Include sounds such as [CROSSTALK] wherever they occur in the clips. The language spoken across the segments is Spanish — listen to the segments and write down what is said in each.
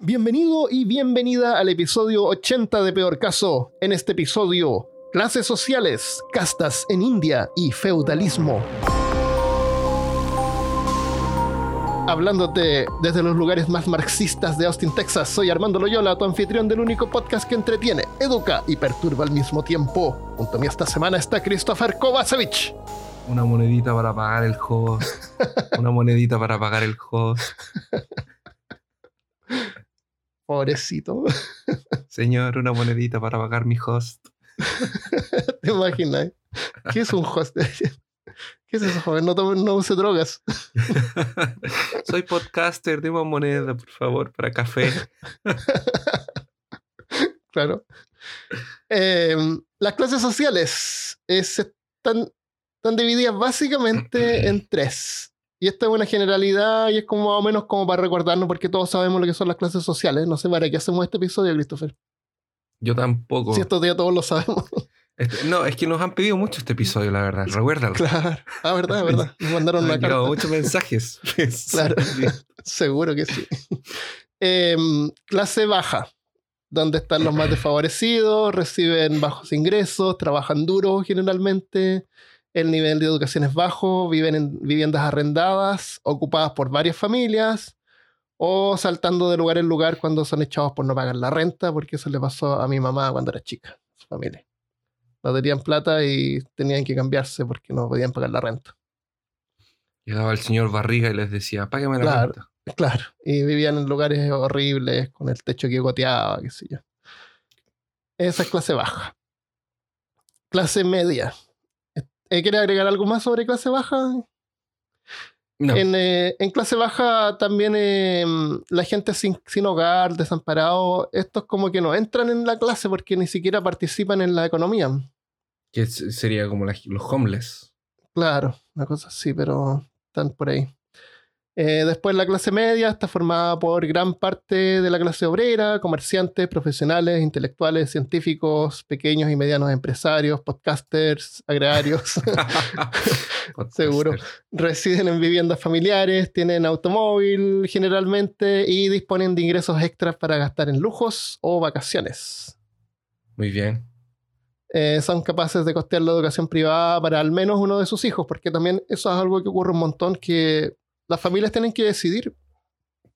Bienvenido y bienvenida al episodio 80 de Peor Caso. En este episodio, clases sociales, castas en India y feudalismo. Hablándote desde los lugares más marxistas de Austin, Texas, soy Armando Loyola, tu anfitrión del único podcast que entretiene, educa y perturba al mismo tiempo. Junto a mí esta semana está Christopher Kovacevic. Una monedita para pagar el host. [LAUGHS] Una monedita para pagar el host. [LAUGHS] Pobrecito. Señor, una monedita para pagar mi host. [LAUGHS] ¿Te imaginas? ¿Qué es un host? [LAUGHS] ¿Qué es eso, joven? No, tome- no use drogas. [LAUGHS] Soy podcaster, dime una moneda, por favor, para café. Claro. Eh, las clases sociales eh, están divididas básicamente en tres. Y esta es una generalidad y es como más o menos como para recordarnos porque todos sabemos lo que son las clases sociales. No sé para qué hacemos este episodio, Christopher. Yo tampoco. Si estos días todos lo sabemos. Este- no, es que nos han pedido mucho este episodio, la verdad. Recuérdalo. claro. Ah, verdad, verdad. Nos mandaron una carta. muchos mensajes. [LAUGHS] Claro. [LAUGHS] Seguro que sí. Em, clase baja, donde están los más [CLEARS THROAT] desfavorecidos, reciben bajos ingresos, trabajan duro generalmente, el nivel de educación es bajo, viven en viviendas arrendadas, ocupadas por varias familias, o saltando de lugar en lugar cuando son echados por no pagar la renta, porque eso le pasó a mi mamá cuando era chica, su familia. No tenían plata y tenían que cambiarse porque no podían pagar la renta. Llegaba el señor Barriga y les decía, págame la Claro. renta. Claro, y vivían en lugares horribles, con el techo que goteaba, qué sé yo. Esa es clase baja. Clase media. Eh, ¿Quiere agregar algo más sobre clase baja? No, En, eh, en clase baja también eh, la gente sin, sin hogar, desamparado, estos como que no entran en la clase porque ni siquiera participan en la economía. que sería como la- los homeless. Claro, una cosa así, pero están por ahí. Eh, después la clase media está formada por gran parte de la clase obrera, comerciantes, profesionales, intelectuales, científicos, pequeños y medianos empresarios, podcasters, agrarios. [LAUGHS] [LAUGHS] Seguro. Residen en viviendas familiares, tienen automóvil generalmente y disponen de ingresos extras para gastar en lujos o vacaciones. Muy bien. eh, son capaces de costear la educación privada para al menos uno de sus hijos, porque también eso es algo que ocurre un montón, que las familias tienen que decidir.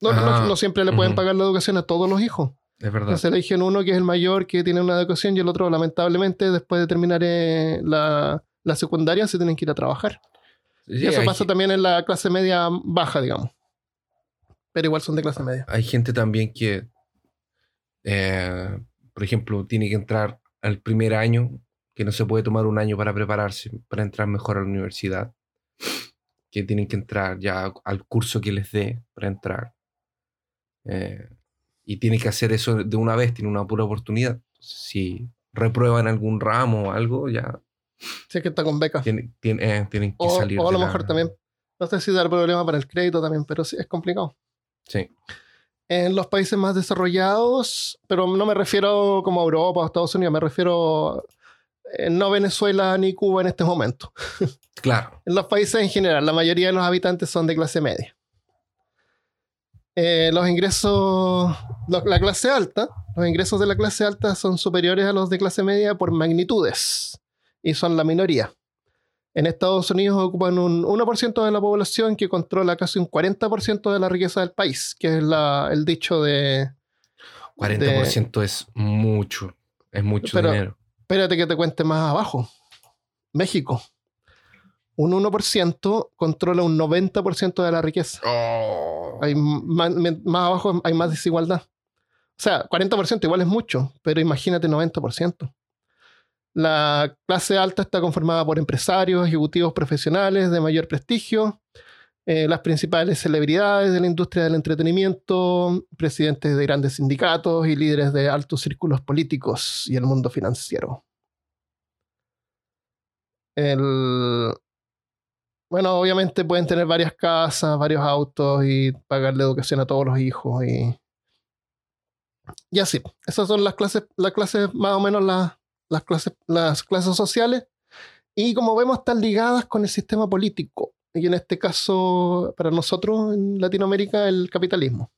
No, no- Ah, no siempre le pueden pagar la educación a todos los hijos. Es verdad. Entonces eligen uno que es el mayor, que tiene una educación, y el otro, lamentablemente, después de terminar eh, la, la secundaria, se tienen que ir a trabajar. Sí, y eso pasa también en la clase media baja, digamos. Pero igual son de clase media. hay gente también que, eh, por ejemplo, tiene que entrar al primer año, que no se puede tomar un año para prepararse, para entrar mejor a la universidad, que tienen que entrar ya al curso que les dé para entrar. Eh, y tienen que hacer eso de una vez, tienen una pura oportunidad. Si reprueban algún ramo o algo, ya Si es que está con beca. tienen, tienen, eh, tienen que O, salir. o a lo la- mejor también. No sé si dar problema para el crédito también, pero sí, es complicado. Sí. en los países más desarrollados, pero no me refiero como a Europa o Estados Unidos, me refiero no Venezuela ni Cuba en este momento. Claro. [LAUGHS] En los países en general, la mayoría de los habitantes son de clase media. Eh, los ingresos, lo- la clase alta, los ingresos de la clase alta son superiores a los de clase media por magnitudes y son la minoría. En Estados Unidos ocupan un 1% de la población que controla casi un 40% de la riqueza del país, que es la- el dicho de, 40% es mucho. Es mucho Pero- dinero. Espérate que te cuente más abajo. México. Un 1% controla un 90% de la riqueza. Oh. Hay más, más abajo hay más desigualdad. O sea, 40% igual es mucho, pero imagínate 90%. La clase alta está conformada por empresarios, ejecutivos profesionales de mayor prestigio, eh, las principales celebridades de la industria del entretenimiento, presidentes de grandes sindicatos y líderes de altos círculos políticos y el mundo financiero. El, bueno, obviamente pueden tener varias casas, varios autos y pagarle educación a todos los hijos y, y así. Esas son las clases, las clases más o menos las, las, clases, las clases sociales y como vemos están ligadas con el sistema político y en este caso para nosotros en Latinoamérica el capitalismo.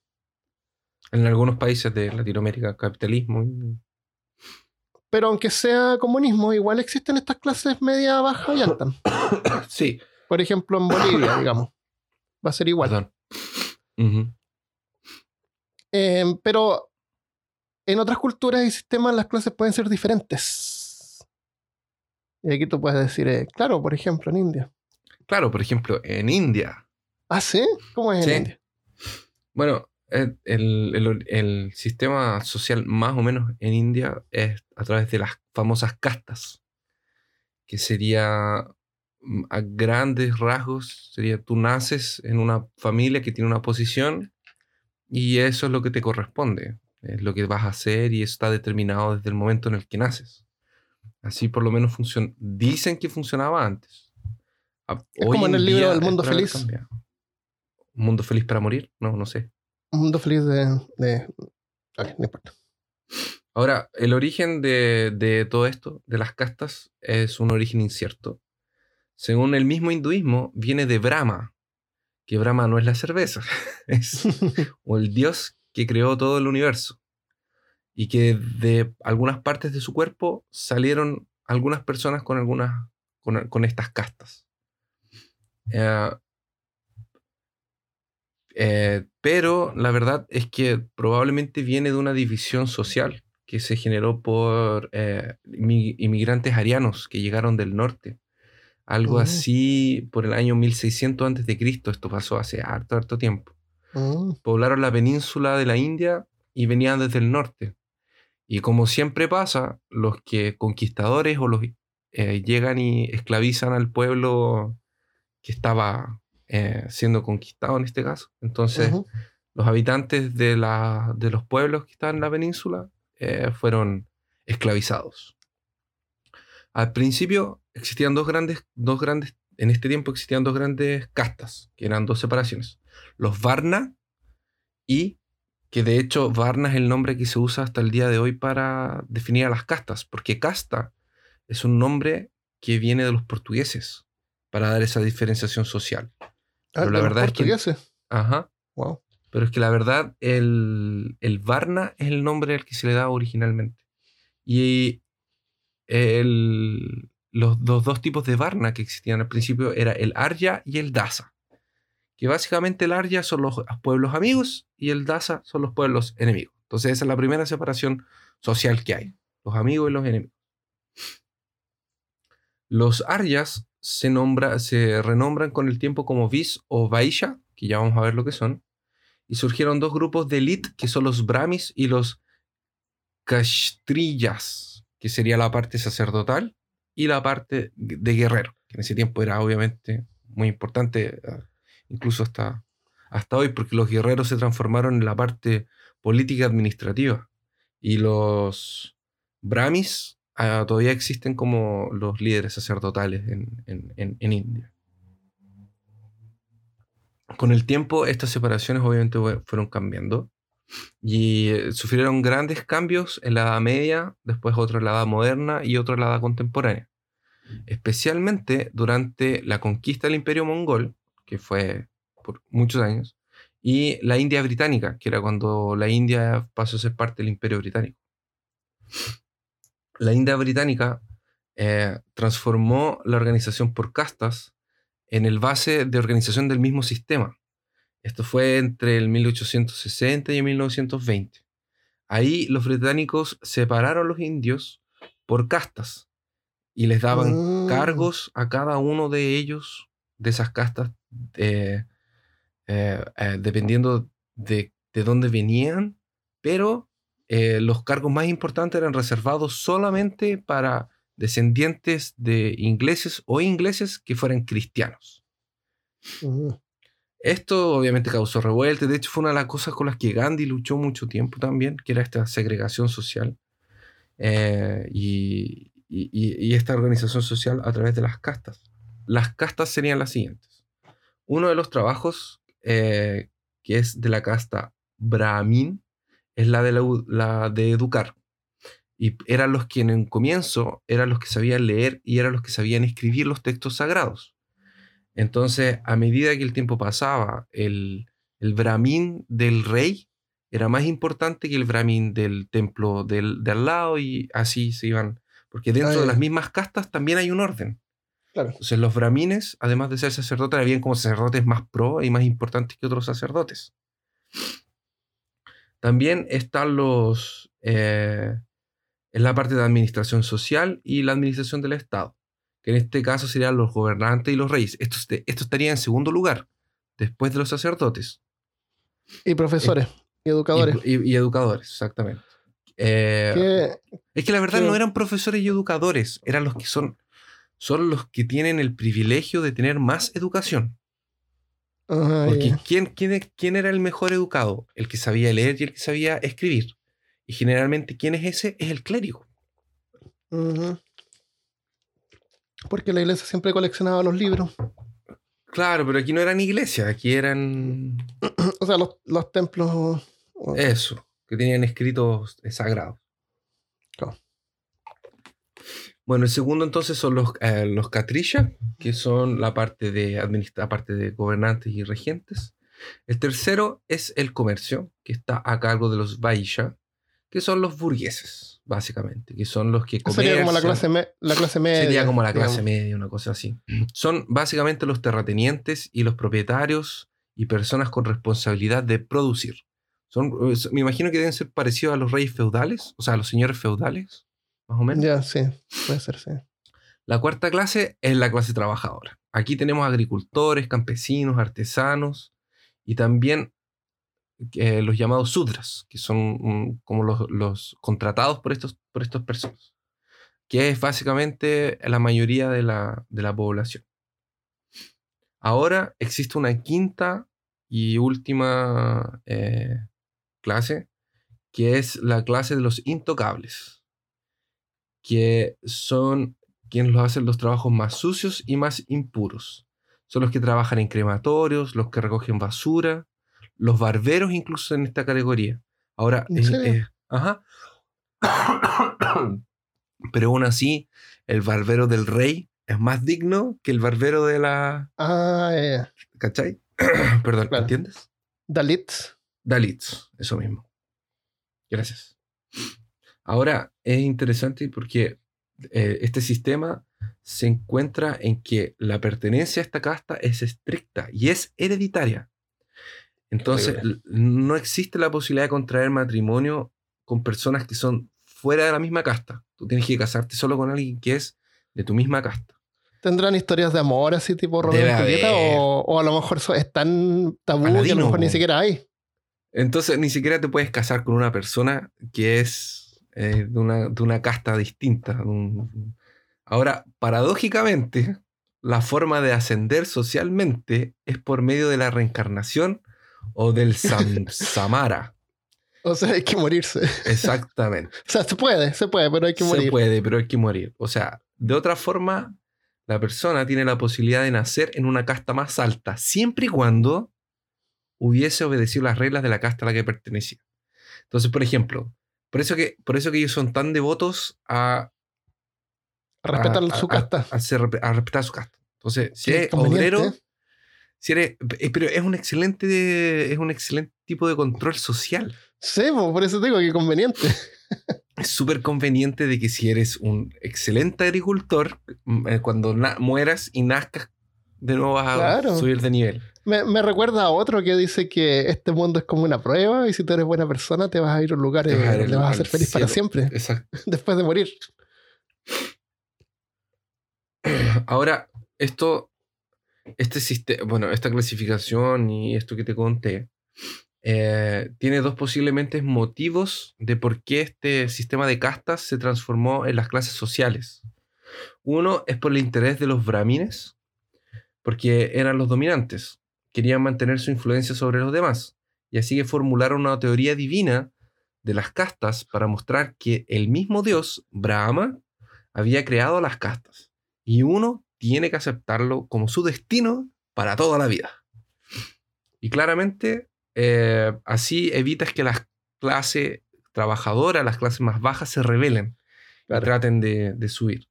En algunos países de Latinoamérica, capitalismo. Pero aunque sea comunismo, igual existen estas clases media, baja y alta. [COUGHS] Sí. Por ejemplo, en Bolivia, digamos. Va a ser igual. Perdón. Eh, pero en otras culturas y sistemas las clases pueden ser diferentes. Y aquí tú puedes decir, eh, claro, por ejemplo, en India. Claro, por ejemplo, en India. ¿Ah, sí? ¿Cómo es en Sí. India? Bueno, eh, el, el- el sistema social más o menos en India es a través de las famosas castas, que sería mm, a grandes rasgos, sería tú naces en una familia que tiene una posición y eso es lo que te corresponde, es lo que vas a hacer y eso está determinado desde el momento en el que naces. Así por lo menos. Dicen que funcionaba antes. A- Es como en el libro del mundo feliz. ¿Un mundo feliz para morir? No, no sé. Un mundo feliz de. de... No importa. Ahora, el origen de, de todo esto, de las castas, es un origen incierto. Según el mismo hinduismo, viene de Brahma, que Brahma no es la cerveza, [LAUGHS] es [LAUGHS] o el dios que creó todo el universo. Y que de algunas partes de su cuerpo salieron algunas personas con algunas con, con estas castas. Eh, eh, pero la verdad es que probablemente viene de una división social que se generó por eh, inmi- inmigrantes arianos que llegaron del norte. Algo Mm. así por el año 1600 antes de Cristo. Esto pasó hace harto, harto tiempo. Mm, Poblaron la península de la India y venían desde el norte. Y como siempre pasa, los que conquistadores o los eh, llegan y esclavizan al pueblo que estaba eh, siendo conquistado en este caso. Entonces, los habitantes de, la, de los pueblos que estaban en la península eh, fueron esclavizados. Al principio existían dos grandes, dos grandes, en este tiempo existían dos grandes castas, que eran dos separaciones. Los Varna y que de hecho Varna es el nombre que se usa hasta el día de hoy para definir a las castas, porque casta es un nombre que viene de los portugueses para dar esa diferenciación social. Ah, Pero la verdad es que-. Ajá. Wow. Pero es que la verdad, el, el Varna es el nombre al que se le da originalmente. Y el- los, los dos tipos de Varna que existían al principio era el Arya y el Dasa. Que básicamente el Arya son los pueblos amigos y el Dasa son los pueblos enemigos. Entonces esa es la primera separación social que hay. Los amigos y los enemigos. Los Aryas se, nombra, se renombran con el tiempo como Vis o Vaisha, que ya vamos a ver lo que son. Y surgieron dos grupos de elite, que son los Brahmis y los Kashtriyas, que sería la parte sacerdotal y la parte de guerrero, que en ese tiempo era obviamente muy importante, eh, incluso hasta, hasta hoy, porque los guerreros se transformaron en la parte política administrativa. Y los Brahmis ah, todavía existen como los líderes sacerdotales en, en- en- India. Con el tiempo, estas separaciones obviamente fue- fueron cambiando y eh, sufrieron grandes cambios en la Edad Media, después otro en la Edad Moderna y otro en la Edad Contemporánea. Especialmente durante la conquista del Imperio Mongol, que fue por muchos años, y la India Británica, que era cuando la India pasó a ser parte del Imperio Británico. La India Británica eh, transformó la organización por castas en el base de organización del mismo sistema. Esto fue entre el 1860 y el 1920. Ahí los británicos separaron a los indios por castas y les daban Mm. cargos a cada uno de ellos, de esas castas, eh, eh, eh, dependiendo de, de dónde venían, pero eh, los cargos más importantes eran reservados solamente para descendientes de ingleses o ingleses que fueran cristianos. Esto obviamente causó revuelta, de hecho fue una de las cosas con las que Gandhi luchó mucho tiempo también, que era esta segregación social eh, y, y- y- y esta organización social a través de las castas. Las castas serían las siguientes. Uno de los trabajos eh, que es de la casta Brahmin es la de, la, la de educar. Y eran los que en un comienzo eran los que sabían leer y eran los que sabían escribir los textos sagrados. Entonces, a medida que el tiempo pasaba, el, el brahmin del rey era más importante que el Brahmin del templo del, de al lado y así se iban. Porque dentro de las mismas castas también hay un orden. Claro. Entonces los brahmines, además de ser sacerdotes, habían como sacerdotes más pro y más importantes que otros sacerdotes. También están los... eh, en la parte de administración social y la administración del Estado, que en este caso serían los gobernantes y los reyes. Esto, esto estaría en segundo lugar, después de los sacerdotes. Y profesores y Y, educadores. y- y educadores, exactamente. Eh, es que la verdad no eran profesores y educadores, eran los que son, son los que tienen el privilegio de tener más educación. Ajá, Porque. ¿quién, quién, quién era el mejor educado? El que sabía leer y el que sabía escribir. Y generalmente, ¿quién es ese? Es el clérigo. Ujú. Porque la iglesia siempre coleccionaba los libros. Claro, pero aquí no eran iglesias, aquí eran [CLEARS THROAT] O sea, los, los templos. eso, que tenían escritos sagrados. Claro. Bueno, el segundo entonces son los, eh, los Katrisha, que son la parte de administra parte de gobernantes y regentes. El tercero es el comercio, que está a cargo de los Vaisha, que son los burgueses, básicamente, que son los que Sería como la comercian. clase, me- la clase media. Sería como la clase digamos. media, una cosa así. Son básicamente los terratenientes y los propietarios y personas con responsabilidad de producir. Son, es- me imagino que deben ser parecidos a los reyes feudales, o sea, a los señores feudales, más o menos. Ya, sí, puede ser, sí. La cuarta clase es la clase trabajadora. Aquí tenemos agricultores, campesinos, artesanos y también eh, los llamados sudras, que son como los, los contratados por estos, por estas personas, que es básicamente la mayoría de la, de la población. Ahora existe una quinta y última eh, clase, que es la clase de los intocables, que son quienes los hacen los trabajos más sucios y más impuros. Son los que trabajan en crematorios, los que recogen basura, los barberos incluso en esta categoría. Ahora, ¿En serio? eh, ajá. [COUGHS] Pero aún así, el barbero del rey es más digno que el barbero de la... Ah, eh, ¿Cachai? [COUGHS] Perdón, Claro. ¿entiendes? Dalits. Dalits, eso mismo. Gracias. Ahora, es interesante porque eh, este sistema se encuentra en que la pertenencia a esta casta es estricta y es hereditaria. Entonces, no existe la posibilidad de contraer matrimonio con personas que son fuera de la misma casta. Tú tienes que casarte solo con alguien que es de tu misma casta. ¿Tendrán historias de amor así tipo Romeo. O, o a lo mejor eso es tan tabú que a lo mejor ni siquiera hay. Entonces, ni siquiera te puedes casar con una persona que es eh, de, una, de una casta distinta. un- Ahora, paradójicamente, la forma de ascender socialmente es por medio de la reencarnación o del samsara. [LAUGHS] O sea, hay que morirse. Exactamente. [LAUGHS] O sea, se puede, se puede, pero hay que Se morir. puede, pero hay que morir. O sea, de otra forma, la persona tiene la posibilidad de nacer en una casta más alta, siempre y cuando hubiese obedecido las reglas de la casta a la que pertenecía. Entonces, por ejemplo, por eso que, por eso que ellos son tan devotos a, Respetar a- su a- casta. a respetar su casta. Entonces, si eres obrero, si eres, eh, pero es un excelente, es un excelente tipo de control social. Sí, po, por eso digo que conveniente. es súper conveniente de que si eres un excelente agricultor, mm, eh, cuando mueras y nazcas, de nuevo vas a Claro. subir de nivel. Me, me recuerda a otro que dice que este mundo es como una prueba y si tú eres buena persona te vas a ir a un lugar Te y vas a ir le vas a al ser feliz para siempre, Exacto. [LAUGHS] después de morir. [CLEARS THROAT] Ahora, esto, este sistema, bueno, esta clasificación y esto que te conté, eh, tiene dos posiblemente motivos de por qué este sistema de castas se transformó en las clases sociales. Uno es por el interés de los brahmines, porque eran los dominantes, querían mantener su influencia sobre los demás, y así que formularon una teoría divina de las castas para mostrar que el mismo Dios, Brahma, había creado las castas, y uno tiene que aceptarlo como su destino para toda la vida. Y claramente, eh, así evitas que las clases trabajadoras, las clases más bajas, se rebelen Claro. y traten de, de subir.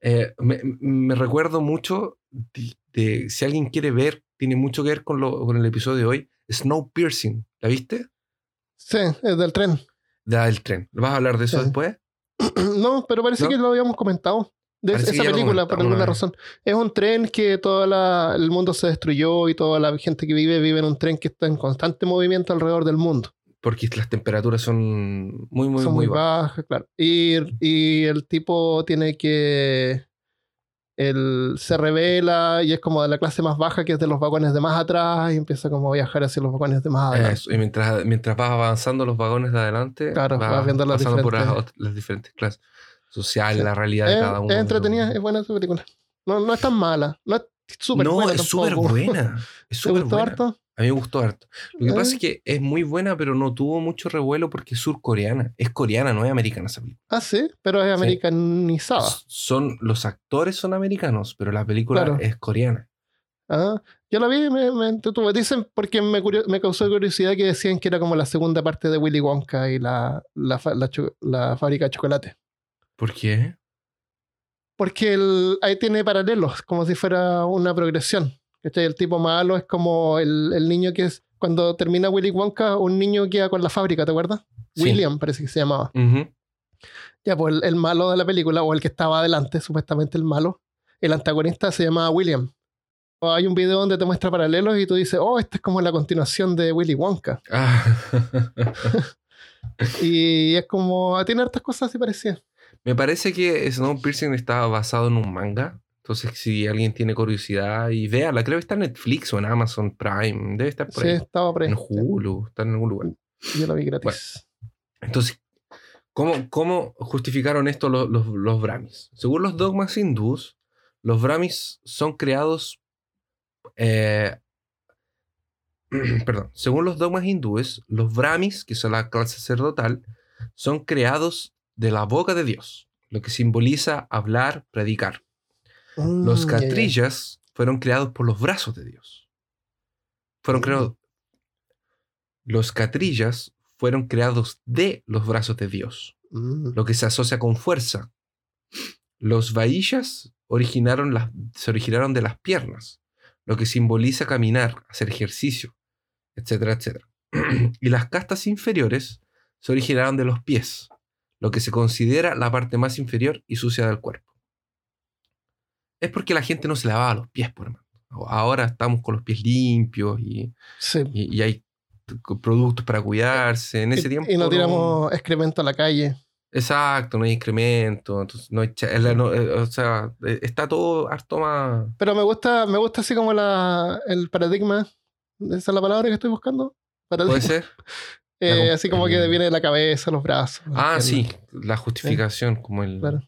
Eh, me, recuerdo mucho de, de- si alguien quiere ver, tiene mucho que ver con, lo- con el episodio de hoy, Snowpiercing. ¿La viste? Sí, es del tren. Da del tren. ¿Vas a hablar de eso Sí. después? [CLEARS THROAT] no, pero parece ¿No? que lo habíamos comentado. De Parece esa película, por alguna razón. Es un tren que todo el mundo se destruyó y toda la gente que vive vive en un tren que está en constante movimiento alrededor del mundo. Porque las temperaturas son muy, muy, Son muy muy bajas. bajas, claro. Y, y el tipo tiene que. Él se revela y es como de la clase más baja, que es de los vagones de más atrás, y empieza como a viajar hacia los vagones de más adelante. Eso, Y mientras, mientras vas avanzando los vagones de adelante, Claro, vas viendo las pasando por las, diferentes- las diferentes clases sociales, Sí. la realidad de Es, cada uno. es entretenida, es buena esa película. No, no es tan mala. No es no, buena. es súper buena. [LAUGHS] Es ¿Te súper gustó buena. harto? A mí me gustó harto. Lo que pasa Eh. es que es muy buena, pero no tuvo mucho revuelo porque es surcoreana. Es coreana, no es americana esa película. Ah, sí, pero es americanizada. Son, los actores son americanos, pero la película Claro. es coreana. Ah, yo la vi y me, me entretuvo. Dicen, porque me, curio- me causó curiosidad que decían que era como la segunda parte de Willy Wonka y la, la, la la fábrica de chocolate. ¿Por qué? Porque el- ahí tiene paralelos, como si fuera una progresión. ¿cachai? El tipo malo es como el, el niño que es. Cuando termina Willy Wonka, un niño queda con la fábrica, ¿te acuerdas? Sí. William parece que se llamaba. Ya, pues el, el malo de la película, o el que estaba adelante, supuestamente el malo, el antagonista se llamaba William. O Hay un video donde te muestra paralelos y tú dices, oh, esta es como la continuación de Willy Wonka. Ah. [LAUGHS] [LAUGHS] Y es como, tiene hartas cosas así parecidas. Me parece que Snowpiercer está basado en un manga. Entonces, si alguien tiene curiosidad y véala, creo que está en Netflix o en Amazon Prime. Debe estar por Sí, ahí. estaba por ahí. En Hulu, está en algún lugar. Yo lo vi gratis. Entonces, ¿cómo, cómo justificaron esto los, los, los Brahmis? Según los dogmas hindús, los Brahmis son creados. eh, [CLEARS THROAT] perdón. Según los dogmas hindúes, los Brahmis, que son la clase sacerdotal, son creados de la boca de Dios, lo que simboliza hablar, predicar. Los Mm, ya. catrillas fueron creados por los brazos de Dios. Fueron Mm. creados. Los catrillas fueron creados de los brazos de Dios, Mm. lo que se asocia con fuerza. Los vaishas originaron las, se originaron de las piernas, lo que simboliza caminar, hacer ejercicio, etcétera, etcétera. [CLEARS THROAT] y las castas inferiores se originaron de los pies, lo que se considera la parte más inferior y sucia del cuerpo. Es porque la gente no se lavaba los pies, por hermano. Ahora estamos con los pies limpios y, Sí. y- y hay productos para cuidarse. En ese y, tiempo. y no tiramos excremento a la calle. Exacto, no hay excremento. Entonces no hay la- no, eh, o sea, eh, está todo harto más. Pero me gusta, me gusta así como la, el paradigma. ¿Esa es la palabra que estoy buscando? Paradigma. ¿Puede ser? [LAUGHS] Eh, así como que viene de la cabeza, los brazos. Ah, sí, la justificación, como el. Claro.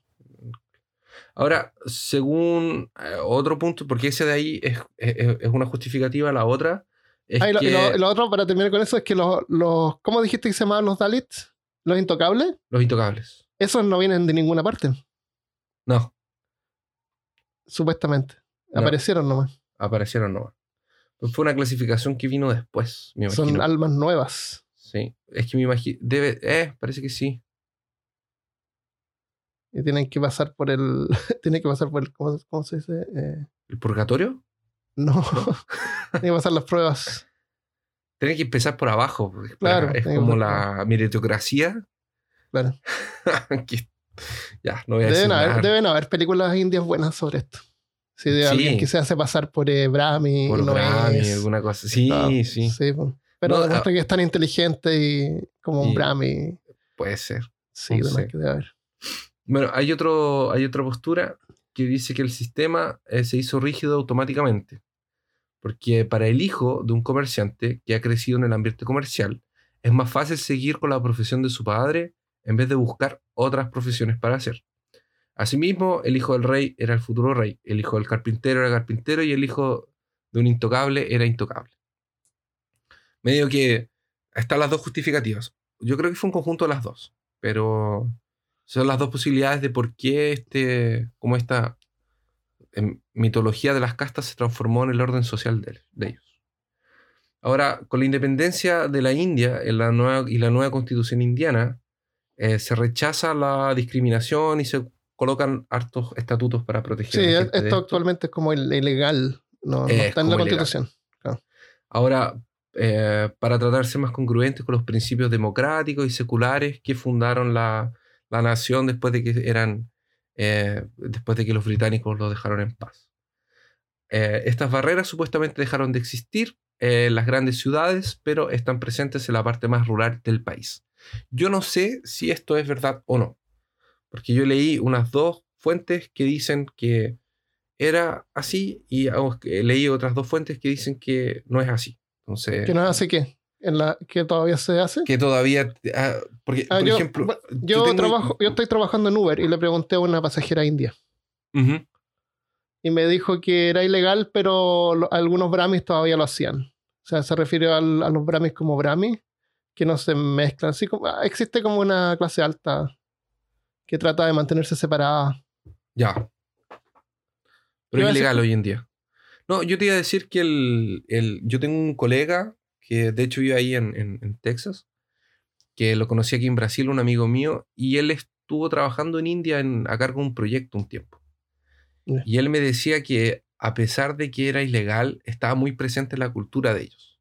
Ahora, según eh, otro punto, porque ese de ahí es, es- es una justificativa, la otra es Ah, y lo, que lo- otro, para terminar con eso, es que los, los ¿cómo dijiste que se llamaban los Dalits? Los intocables. los intocables. Esos no vienen de ninguna parte, No, supuestamente. No. Aparecieron nomás. aparecieron nomás. Pues fue una clasificación que vino después, me imagino. Son almas nuevas. Sí, es que me imagino. Debe. Eh, parece que sí. Y tienen que pasar por el. [LAUGHS] tienen que pasar por el. ¿Cómo, cómo se dice? Eh, ¿El purgatorio? no. [LAUGHS] tienen que pasar las pruebas. Tiene que empezar por abajo. porque, Claro, Es como la meritocracia. Claro. [LAUGHS] que- ya, no voy a decir Deben haber, nada. deben haber películas indias buenas sobre esto. Si de Sí. alguien que se hace pasar por eh, Brahmi por no Brahmi, alguna cosa. Sí, sí, sí, po. Pero No, demuestra que es tan inteligente y como un Y- Brahmi. puede ser. Sí, no de más sé. que debe haber. Bueno, hay, otro, hay otra postura que dice que el sistema eh, se hizo rígido automáticamente. Porque para el hijo de un comerciante que ha crecido en el ambiente comercial, es más fácil seguir con la profesión de su padre en vez de buscar otras profesiones para hacer. Asimismo, el hijo del rey era el futuro rey, el hijo del carpintero era carpintero y el hijo de un intocable era intocable. Medio que están las dos justificativas. Yo creo que fue un conjunto de las dos, pero son las dos posibilidades de por qué este, como esta em, mitología de las castas se transformó en el orden social de, de ellos. Ahora, con la independencia de la India en la nueva, y la nueva constitución indiana, eh, se rechaza la discriminación y se colocan hartos estatutos para proteger Sí, a la es- gente de esto actualmente es como il- ilegal. No, no Es está en la constitución. Ahora, eh, para tratar de ser más congruentes con los principios democráticos y seculares que fundaron la, nación después de que eran eh, después de que los británicos lo dejaron en paz. Eh, estas barreras supuestamente dejaron de existir en las grandes ciudades, pero están presentes en la parte más rural del país. Yo no sé si esto es verdad o no, porque yo leí unas dos fuentes que dicen que era así y leí otras dos fuentes que dicen que no es así. Entonces, ¿Que no así qué? ¿En la, ¿Que todavía se hace? Que todavía... Ah, porque, Ah, por yo, ejemplo... yo yo, tengo- trabajo, yo estoy trabajando en Uber y le pregunté a una pasajera india. Y me dijo que era ilegal, pero lo- algunos Brahmis todavía lo hacían. O sea, se refiere al- a los Brahmis como Brahmis, que no se mezclan. Así como, ah, existe como una clase alta que trata de mantenerse separada. Ya. ¿Qué Pero es ilegal hoy en día. No, yo te iba a decir que el, el- yo tengo un colega que de hecho vive ahí en, en- en Texas, que lo conocí aquí en Brasil, un amigo mío, y él estuvo trabajando en India en- a cargo de un proyecto un tiempo. Y él me decía que a pesar de que era ilegal, estaba muy presente en la cultura de ellos.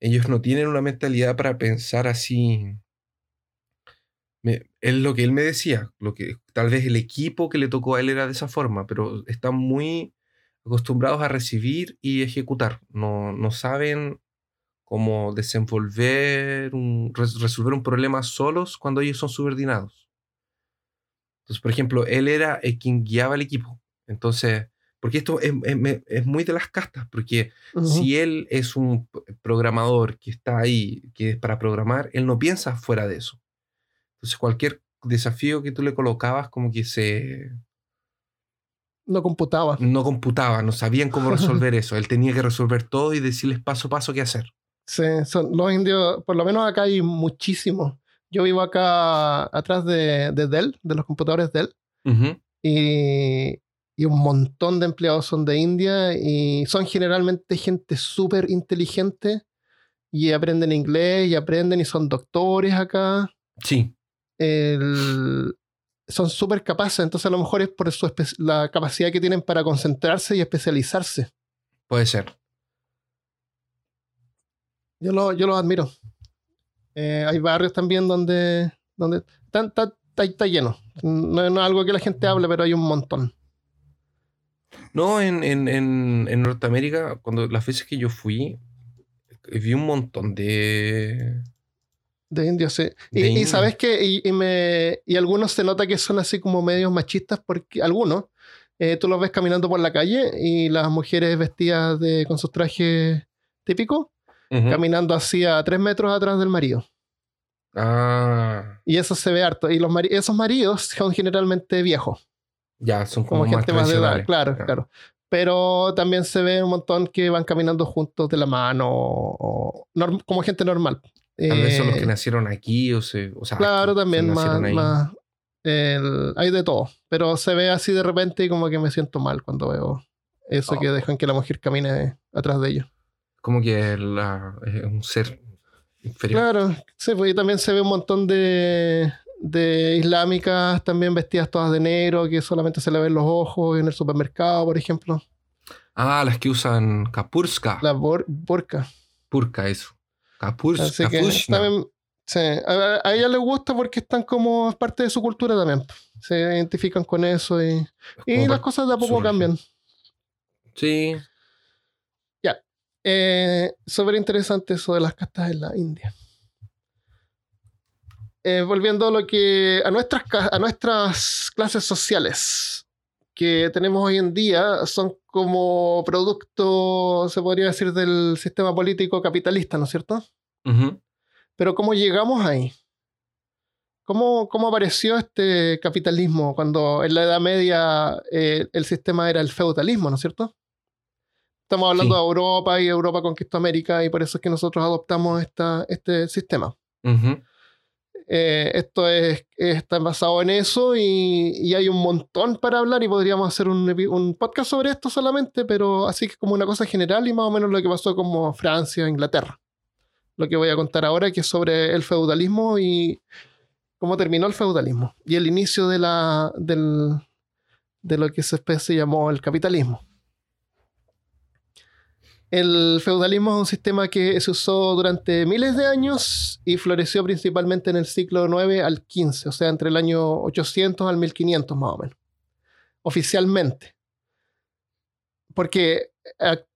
Ellos no tienen una mentalidad para pensar así. Me- es lo que él me decía, lo que tal vez el equipo que le tocó a él era de esa forma, pero están muy acostumbrados a recibir y ejecutar. No, no saben cómo desenvolver, un, res- resolver un problema solos cuando ellos son subordinados. Entonces, por ejemplo, él era el quien guiaba el equipo. Entonces, porque esto es, es- es muy de las castas, porque Ujú. si él es un programador que está ahí, que es para programar, él no piensa fuera de eso. Entonces, cualquier desafío que tú le colocabas, como que se No computaba. no computaba, no sabían cómo resolver [LAUGHS] eso. Él tenía que resolver todo y decirles paso a paso qué hacer. Sí, son, los indios, por lo menos acá hay muchísimos. Yo vivo acá atrás de, de Dell, de los computadores Dell, Ujú. y, y un montón de empleados son de India y son generalmente gente súper inteligente y aprenden inglés y aprenden y son doctores acá. Sí, El- son súper capaces, entonces a lo mejor es por su la capacidad que tienen para concentrarse y especializarse. puede ser. Yo lo, yo lo admiro. Eh, hay barrios también donde, donde está, está- lleno. No, no es algo que la gente hable, pero hay un montón. No, en, en, en, en Norteamérica, cuando las veces que yo fui, vi un montón de... De indios, sí. Y, sabes que, y, y me, y algunos se nota que son así como medios machistas, porque algunos, eh, tú los ves caminando por la calle y las mujeres vestidas de, con sus trajes típicos, Ujú. caminando así a tres metros atrás del marido. Ah, Y eso se ve harto. Y los mari- esos maridos son generalmente viejos. ya, son como como, más gente más de edad, claro, Ya. claro. Pero también se ve un montón que van caminando juntos de la mano, o, como gente normal. Tal vez son los Eh, que nacieron aquí o, se, o sea, Claro, aquí, también se más, el- hay de todo. Pero se ve así de repente y como que me siento mal cuando veo eso Oh. que dejan que la mujer camine atrás de ellos. Como que la- es un ser inferior. Claro, sí, pues y también se ve un montón de, de islámicas también vestidas todas de negro, que solamente se le ven los ojos en el supermercado, por ejemplo. Ah, las que usan kapurska. La bor- burka. Purka, eso. Kapurs, Así que también, sí, a, a ella le gusta porque están como parte de su cultura también. Se identifican con eso y, y las cosas de a poco cambian. Sí. Eh, Súper interesante eso de las castas en la India. Eh, volviendo a lo que a nuestras a nuestras clases sociales que tenemos hoy en día son como producto, se podría decir, del sistema político capitalista, ¿no es cierto? Ujú. Pero ¿cómo llegamos ahí? ¿Cómo, cómo apareció este capitalismo cuando en la Edad Media eh, el sistema era el feudalismo, ¿no es cierto? Estamos hablando Sí. de Europa y Europa conquistó América y por eso es que nosotros adoptamos esta, este sistema. Ujú. Eh, esto es, está basado en eso y, hay un montón para hablar y podríamos hacer un podcast sobre esto solamente, pero así que como una cosa general y más o menos lo que pasó como Francia, Inglaterra. Lo que voy a contar ahora que es sobre el feudalismo y cómo terminó el feudalismo y el inicio de, la, del, de lo que se, se llamó el capitalismo. El feudalismo es un sistema que se usó durante miles de años y floreció principalmente en el siglo IX al XV, o sea, entre el año 800 al 1500 más o menos, oficialmente. Porque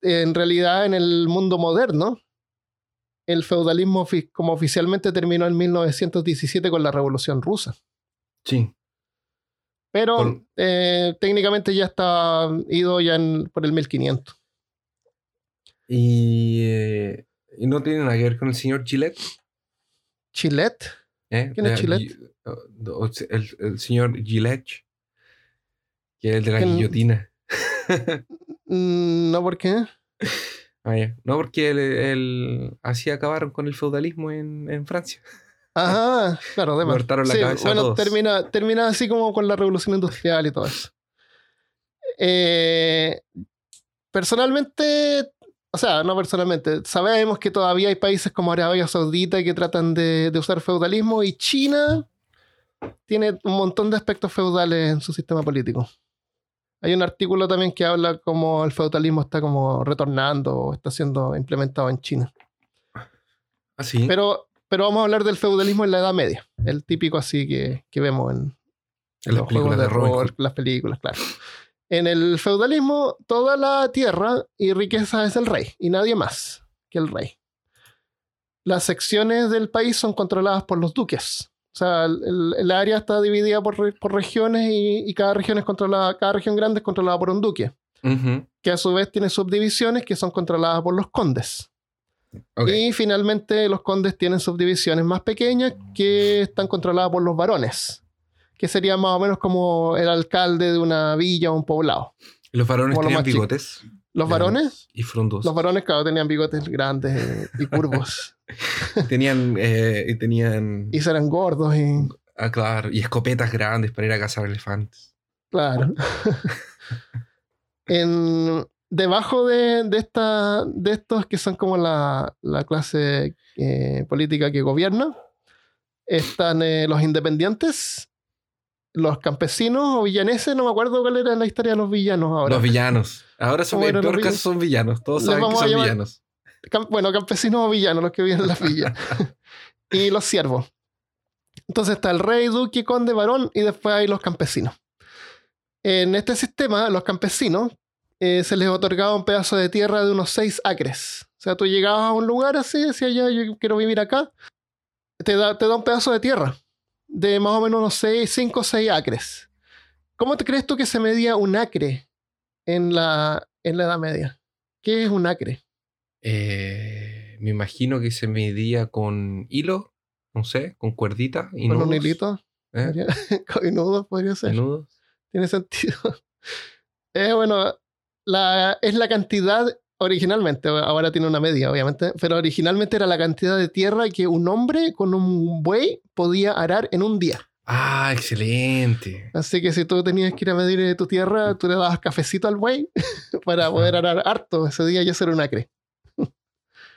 en realidad en el mundo moderno, el feudalismo como oficialmente terminó en 1917 con la Revolución Rusa. Sí. Pero eh, técnicamente ya está ido ya por el 1500. Y, y, no tiene nada que ver con el señor Gillette. ¿Gillette? ¿Eh? ¿Quién es Gillette? El, el, señor Gillette, que es el de la guillotina. Mm, no, ¿por qué? [LAUGHS] Ah, no, porque él, así acabaron con el feudalismo en, en Francia. Ajá, claro, de [LAUGHS] Cortaron la cabeza bueno, a todos. Termina, termina así como con la revolución industrial y todo eso. Eh, personalmente, o sea, no personalmente, sabemos que todavía hay países como Arabia Saudita que tratan de, de usar feudalismo y China tiene un montón de aspectos feudales en su sistema político. Hay un artículo también que habla como el feudalismo está como retornando o está siendo implementado en China. ¿Ah, sí? Pero, pero vamos a hablar del feudalismo en la Edad Media. El típico así que, que vemos en, En las los juegos de de Robin las películas, claro. En el feudalismo, toda la tierra y riqueza es el rey y nadie más que el rey. Las secciones del país son controladas por los duques. O sea, el, área está dividida por, re- por regiones y, y cada región es controlada, cada región grande es controlada por un duque, que a su vez tiene subdivisiones que son controladas por los condes. Y finalmente los condes tienen subdivisiones más pequeñas que están controladas por los varones, que sería más o menos como el alcalde de una villa o un poblado. Los varones como tenían bigotes. Los varones, Y frondosos. los varones, claro, tenían bigotes grandes eh, y curvos, [LAUGHS] Tenían, eh, y tenían, y eran gordos y... ah, claro, y escopetas grandes para ir a cazar elefantes. Claro. [LAUGHS] en, debajo de, de, esta, de estos que son como la, la clase eh, política que gobierna, están eh, los independientes, los campesinos o villaneses, no me acuerdo cuál era la historia de los villanos ahora. Los villanos. Ahora son, ¿Cómo en peor caso son villanos. Todos saben que son llamar- villanos. Cam- bueno, campesinos o villanos, los que viven en las villas. [LAUGHS] y los siervos. Entonces está el rey, duque, conde, varón y después hay los campesinos. En este sistema, los campesinos eh, se les otorgaba un pedazo de tierra de unos 6 acres. O sea, tú llegabas a un lugar así, decías ya, yo quiero vivir acá, te da, te da un pedazo de tierra de más o menos unos 5 o 6 acres. ¿Cómo te crees tú que se medía un acre en la, en la Edad Media? ¿Qué es un acre? Eh, me imagino que se medía con hilo, no sé, con cuerdita y ¿Con nudos. un hilito? ¿eh? [LAUGHS] Con nudos podría ¿Y ser. nudos? Tiene sentido. [LAUGHS] Eh, bueno, la, es la cantidad originalmente, ahora tiene una media, obviamente, pero originalmente era la cantidad de tierra que un hombre con un buey podía arar en un día. Ah, excelente. Así que si tú tenías que ir a medir eh, tu tierra, tú le dabas cafecito al buey [LAUGHS] para poder arar harto ese día y era un acre.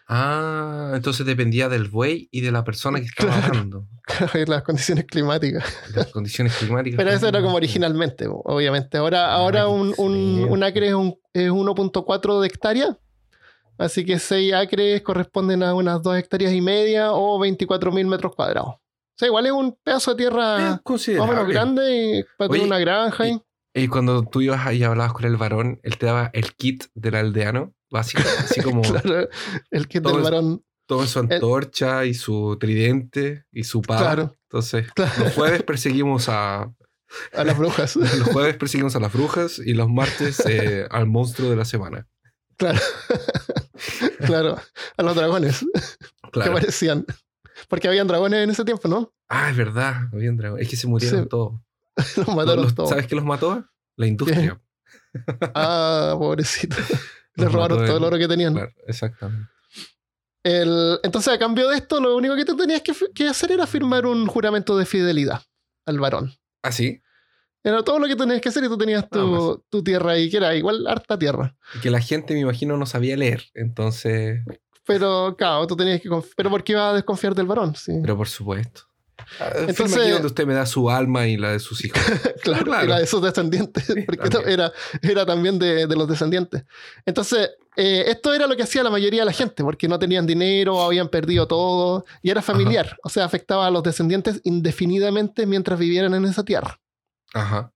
Ah, entonces dependía del buey y de la persona que estaba Claro. hablando. [LAUGHS] las condiciones climáticas. Las condiciones climáticas. Pero eso era como originalmente, obviamente. Ahora, Ah, ahora un, un, excelente. un acre es, un- es 1.4 de hectárea. Así que 6 acres corresponden a unas 2 hectáreas y media o 24.000 metros cuadrados. O sea, igual es un pedazo de tierra más o menos grande y para tener Oye, una granja. y- Y cuando tú ibas ahí y hablabas con el varón, él te daba el kit del aldeano, así como [LAUGHS] claro, el kit Todo del varón. su antorcha y su tridente y su pava. Claro. Entonces, Claro, los jueves perseguimos a a las brujas. [LAUGHS] los jueves perseguimos a las brujas y los martes eh, al monstruo de la semana. claro. [LAUGHS] claro. A los dragones que Claro. aparecían. Porque habían dragones en ese tiempo, ¿no? Ah, es verdad, habían dragón. Es que se murieron Sí. todos. Los mataron Los- todos. ¿Sabes qué los mató? La industria. Ah, pobrecito. Les robaron todo el- oro que tenían. Claro, exactamente. El- entonces, a cambio de esto, lo único que tú tenías que, hacer era firmar un juramento de fidelidad al varón. ¿Ah, sí? Era todo lo que tenías que hacer y tú tenías tu, Nada más. tu tierra ahí, que era igual harta tierra. Y que la gente, me imagino, no sabía leer. Entonces, Pero, claro, tú tenías que... Pero ¿por qué ibas a desconfiar del varón? Sí. pero por supuesto. Entonces- aquí donde usted me da su alma y la de sus hijos. [LAUGHS] claro, claro. era de sus descendientes, porque también. era, era también de, de los descendientes. Entonces, eh, esto era lo que hacía la mayoría de la gente, porque no tenían dinero, habían perdido todo, y era familiar, o sea, afectaba a los descendientes indefinidamente mientras vivieran en esa tierra. Ajá.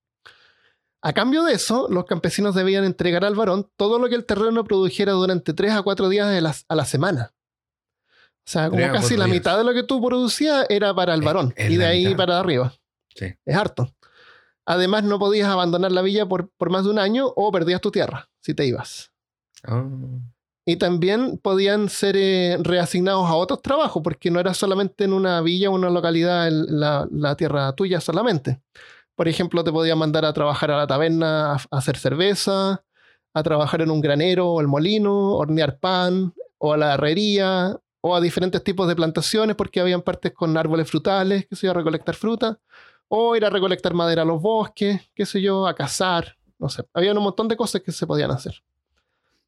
A cambio de eso, los campesinos debían entregar al varón todo lo que el terreno produjera durante tres a cuatro días de las- a la semana. O sea, como casi la días. mitad de lo que tú producías era para el varón, es y de ahí mitad. para arriba. Sí. Es harto. Además, no podías abandonar la villa por, por más de un año o perdías tu tierra si te ibas. Ah. Y también podían ser eh, reasignados a otros trabajos, porque no era solamente en una villa o una localidad el- la, la tierra tuya solamente. Por ejemplo, te podían mandar a trabajar a la taberna a, a hacer cerveza, a trabajar en un granero o el molino, hornear pan, o a la herrería, o a diferentes tipos de plantaciones, porque habían partes con árboles frutales, que se iba a recolectar fruta, o ir a recolectar madera a los bosques, qué sé yo, a cazar, no sé. Había un montón de cosas que se podían hacer.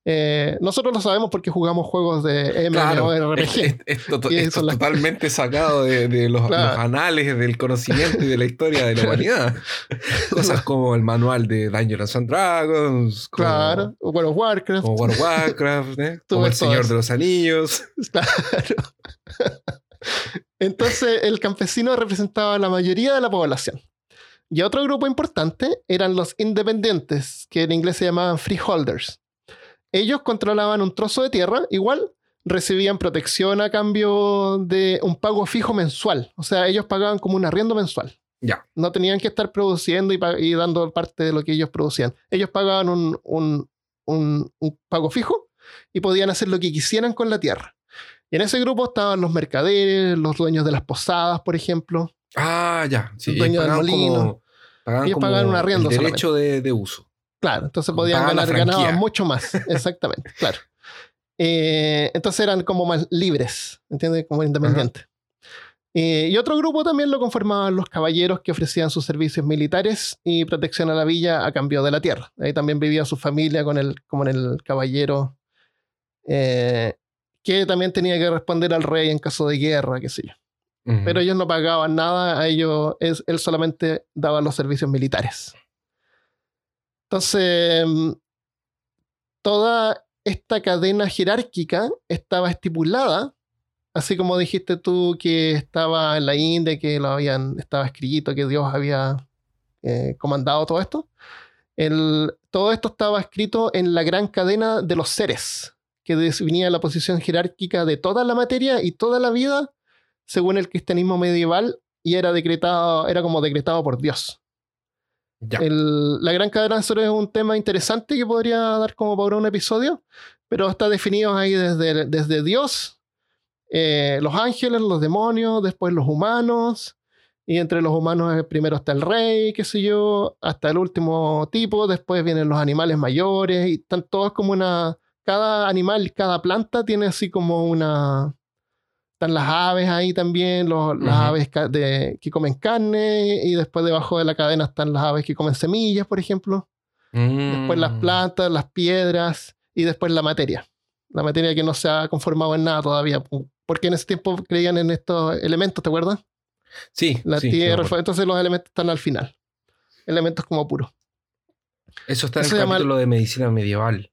Eh, nosotros lo sabemos porque jugamos juegos de Claro, MMORPG. es- es- Y esto son las- totalmente sacado de, de los, Claro. los anales del conocimiento y de la historia de la humanidad. [LAUGHS] Cosas como el manual de Dungeons and Dragons, como, Claro, World of Warcraft. como World of Warcraft, ¿eh? [LAUGHS] Como El Señor de los Anillos. [LAUGHS] Claro. Entonces, el campesino representaba a la mayoría de la población. Y otro grupo importante eran los independientes, que en inglés se llamaban freeholders. Ellos controlaban un trozo de tierra, igual recibían protección a cambio de un pago fijo mensual. O sea, ellos pagaban como un arriendo mensual. Ya. No tenían que estar produciendo y, dando parte de lo que ellos producían. Ellos pagaban un, un- un- un pago fijo y podían hacer lo que quisieran con la tierra. Y en ese grupo estaban los mercaderes, los dueños de las posadas, por ejemplo. Ah, ya. Sí, El dueño del molino. como, pagaban Ellos como pagaban un arriendo el derecho de, de uso. Claro, entonces podían ganar, ganaban mucho más. [LAUGHS] Exactamente, claro. Eh, entonces eran como más libres, ¿entiendes? Como independientes. Eh, y otro grupo también lo conformaban los caballeros que ofrecían sus servicios militares y protección a la villa a cambio de la tierra. Ahí también vivía su familia con el, como en el caballero, eh, que también tenía que responder al rey en caso de guerra, qué sé yo. Pero ellos no pagaban nada, a ellos, es- él solamente daba los servicios militares. Entonces, mm, toda esta cadena jerárquica estaba estipulada, así como dijiste tú que estaba en la India, que lo habían, estaba escrito, que Dios había eh, comandado todo esto. El- todo esto estaba escrito en la gran cadena de los seres, que definía la posición jerárquica de toda la materia y toda la vida según el cristianismo medieval y era decretado, era como decretado por Dios. La gran cadena de es un tema interesante que podría dar como para un episodio, pero está definido ahí desde, desde Dios, eh, los ángeles, los demonios, después los humanos, y entre los humanos primero está el rey, qué sé yo, hasta el último tipo, después vienen los animales mayores, y están todos como una... Cada animal, cada planta tiene así como una... Están las aves ahí también, los- las aves de- que comen carne, y después debajo de la cadena están las aves que comen semillas, por ejemplo. Después las Mm. plantas, las piedras, y después la materia. La materia que no se ha conformado en nada todavía, porque en ese tiempo creían en estos elementos, ¿te acuerdas? Sí, La sí, tierra, entonces los elementos están al final. Elementos como puros. Eso está en Eso el llama- capítulo de medicina medieval.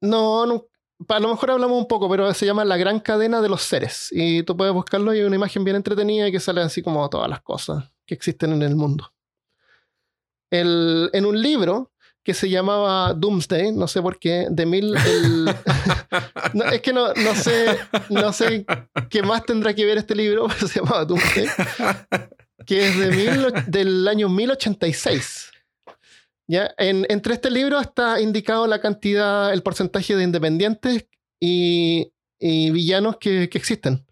No, no, a lo mejor hablamos un poco, pero se llama la gran cadena de los seres. Y tú puedes buscarlo y hay una imagen bien entretenida que sale así como todas las cosas que existen en el mundo. El- en un libro que se llamaba Doomsday, no sé por qué, de mil... [LAUGHS] no, es que no, no sé, no sé qué más tendrá que ver este libro, [LAUGHS] se llamaba Doomsday, que es de mil, del año 1086. ¿Ya? En, entre este libro está indicado la cantidad, el porcentaje de independientes y, y villanos que, que existen.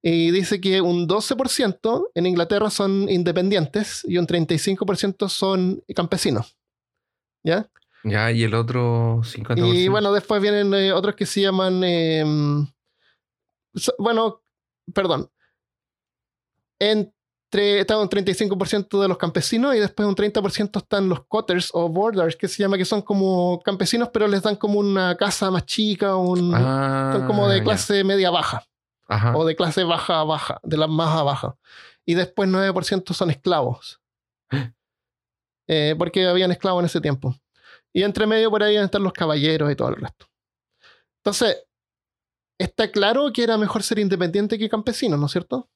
Y dice que un 12% en Inglaterra son independientes y un 35% son campesinos. ¿Ya? Ya, y el otro 50%. Y bueno, después vienen eh, otros que se llaman. eh, so- bueno, perdón. Entre, está un 35% de los campesinos y después un 30% están los cotters o borders, que se llama que son como campesinos, pero les dan como una casa más chica, un, Ah, son como de clase media baja Ajá. o de clase baja baja, de las más baja. Y después 9% son esclavos. [GASPS] Eh, porque habían esclavos en ese tiempo. Y entre medio por ahí están los caballeros y todo el resto. Entonces, está claro que era mejor ser independiente que campesino, ¿no es cierto?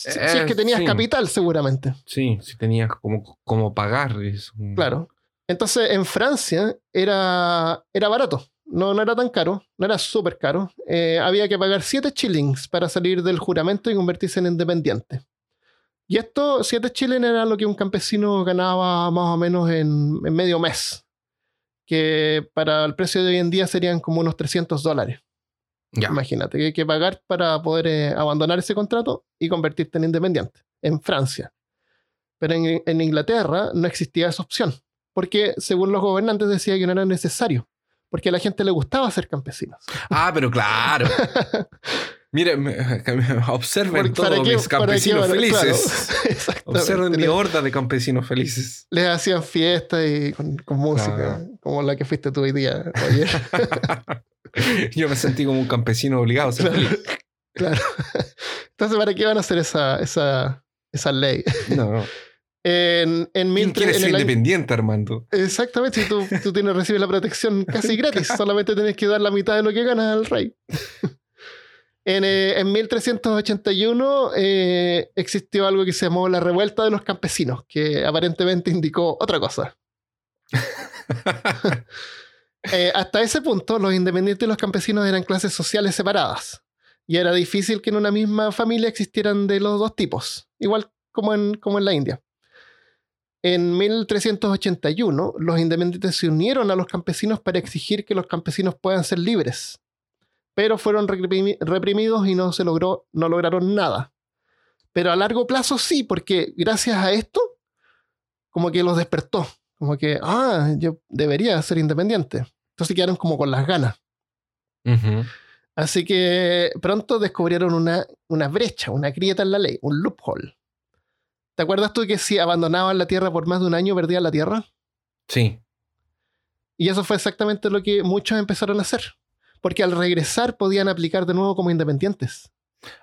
Si, si es que Eh, tenías sí. capital, seguramente. Sí, si tenías como, como pagar. eso. Claro. Entonces, en Francia era, era barato. No, no era tan caro, no era súper caro. Eh, había que pagar 7 shillings para salir del juramento y convertirse en independiente. Y esto, 7 shillings era lo que un campesino ganaba más o menos en, en medio mes. Que para el precio de hoy en día serían como unos 300 dólares. Ya. Imagínate, que hay que pagar para poder eh, abandonar ese contrato y convertirte en independiente. En Francia. Pero en, en Inglaterra no existía esa opción. Porque según los gobernantes decía que no era necesario. Porque a la gente le gustaba ser campesinos. Ah, pero claro. [LAUGHS] Miren, [LAUGHS] me- observen todos qué- mis qué- campesinos claro, felices. [LAUGHS] exactamente. Observen mi horda de campesinos felices. Les hacían fiestas y con, con música, Claro. como la que fuiste tú hoy día, ayer. [LAUGHS] Yo me sentí como un campesino obligado a ser Claro. feliz. claro. Entonces, ¿para qué van a hacer esa, esa, esa ley? No, no. En, en, ¿Quién mil- en ser el año- independiente, Armando? Exactamente, tú, tú tienes, recibes la protección casi gratis, solamente tienes que dar la mitad de lo que ganas al rey. En, eh, en 1381 eh, existió algo que se llamó la revuelta de los campesinos, que aparentemente indicó otra cosa. [LAUGHS] Eh, hasta ese punto, los independientes y los campesinos eran clases sociales separadas. Y era difícil que en una misma familia existieran de los dos tipos, igual como en, como en la India. En 1381, los independientes se unieron a los campesinos para exigir que los campesinos puedan ser libres, pero fueron reprimi- reprimidos y no se logró, no lograron nada. Pero a largo plazo sí, porque gracias a esto, como que los despertó, como que, ah, yo debería ser independiente. Entonces quedaron como con las ganas. Así que pronto descubrieron una, una brecha, una grieta en la ley, un loophole. ¿Te acuerdas tú que si abandonaban la tierra por más de un año perdían la tierra? Sí. Y eso fue exactamente lo que muchos empezaron a hacer. Porque al regresar podían aplicar de nuevo como independientes.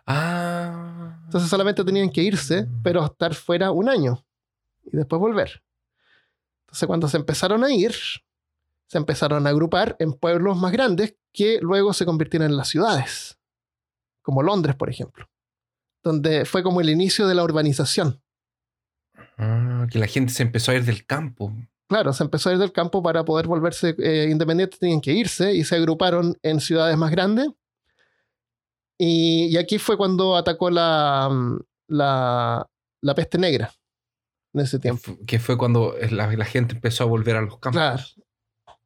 Ah. Entonces solamente tenían que irse, pero estar fuera un año y después volver. Entonces cuando se empezaron a ir, se empezaron a agrupar en pueblos más grandes que luego se convirtieron en las ciudades, como Londres, por ejemplo, donde fue como el inicio de la urbanización. Ah, que la gente se empezó a ir del campo. Claro, se empezó a ir del campo para poder volverse eh, independientes, tenían que irse y se agruparon en ciudades más grandes. Y, y aquí fue cuando atacó la, mm, la, la peste negra en ese tiempo. Que fue cuando la, la gente empezó a volver a los campos. Claro.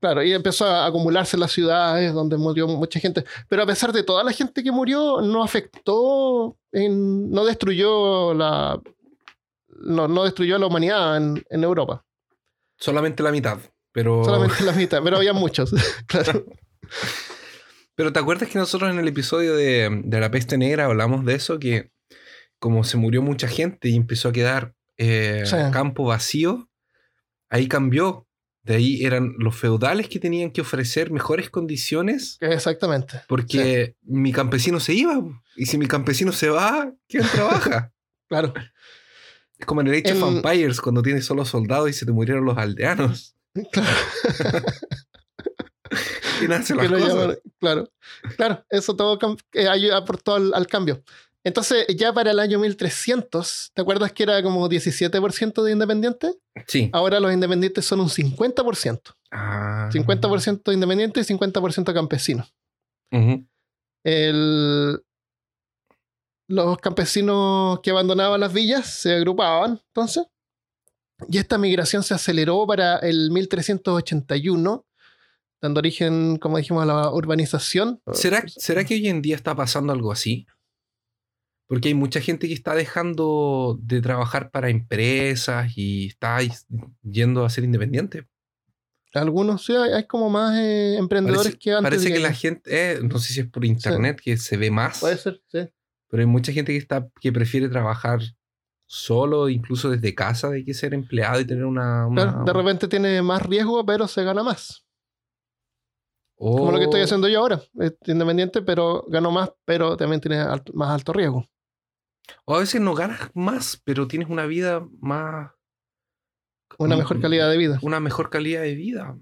Claro, y empezó a acumularse en las ciudades donde murió mucha gente. Pero a pesar de toda la gente que murió, no afectó, en- no destruyó la. No, no destruyó a la humanidad en, en Europa. Solamente la mitad. Pero, Solamente la [LAUGHS] mitad, pero había muchos. [LAUGHS] claro. pero ¿te acuerdas que nosotros en el episodio de, de la peste negra hablamos de eso? Que como se murió mucha gente y empezó a quedar eh, Sí. campo vacío, ahí cambió. De ahí eran los feudales que tenían que ofrecer mejores condiciones Exactamente. porque mi campesino se iba. Y si mi campesino se va, ¿quién trabaja? [LAUGHS] Claro. Es como en el Age of En- Empires, cuando tienes solo soldados y se te murieron los aldeanos. Claro. [LAUGHS] ¿Quién hace las que lo cosas? llaman- claro. Claro, eso todo eh, aportó al, al cambio. Entonces, ya para el año 1300, ¿te acuerdas que era como 17% de independientes? Sí. Ahora los independientes son un 50%. Ah. 50% independientes y 50% campesinos. Ujú. El- los campesinos que abandonaban las villas se agrupaban entonces. Y esta migración se aceleró para el 1381, dando origen, como dijimos, a la urbanización. ¿Será, ¿Será que hoy en día está pasando algo así? Porque hay mucha gente que está dejando de trabajar para empresas y está yendo a ser independiente. Algunos, sí, hay, hay como más eh, emprendedores Parece, que antes. parece que la gente, eh, no sé si es por internet que se ve más, Puede ser, sí. Pero hay mucha gente que, está, que prefiere trabajar solo, incluso desde casa, de que ser empleado y tener una... de repente tiene más riesgo, pero se gana más. Como lo que estoy o- haciendo yo ahora. Es independiente, pero gano más, pero también tiene alto- más alto riesgo. O a veces no ganas más, pero tienes una vida más... Una Mm, mejor calidad de vida. Una mejor calidad de vida.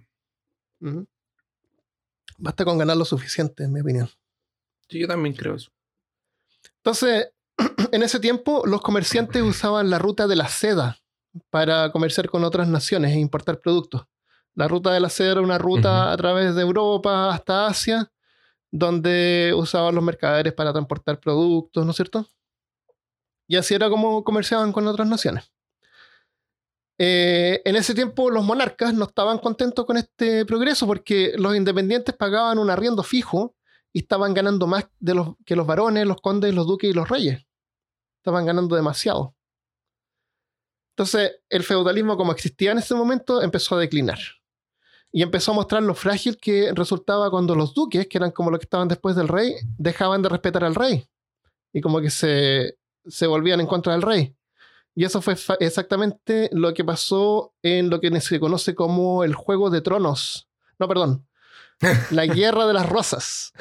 Basta con ganar lo suficiente, en mi opinión. Sí, yo también creo eso. Entonces, [CLEARS THROAT] en ese tiempo, los comerciantes usaban la ruta de la seda para comerciar con otras naciones e importar productos. La ruta de la seda era una ruta a través de Europa hasta Asia, donde usaban los mercaderes para transportar productos, ¿no es cierto? Y así era como comerciaban con otras naciones. Eh, en ese tiempo los monarcas no estaban contentos con este progreso porque los independientes pagaban un arriendo fijo y estaban ganando más de los, que los varones, los condes, los duques y los reyes. Estaban ganando demasiado. Entonces el feudalismo como existía en ese momento empezó a declinar. Y empezó a mostrar lo frágil que resultaba cuando los duques, que eran como los que estaban después del rey, dejaban de respetar al rey. Y como que se, se volvían en contra del rey. Y eso fue exactamente lo que pasó en lo que se conoce como el Juego de Tronos. No, perdón. La Guerra de las Rosas.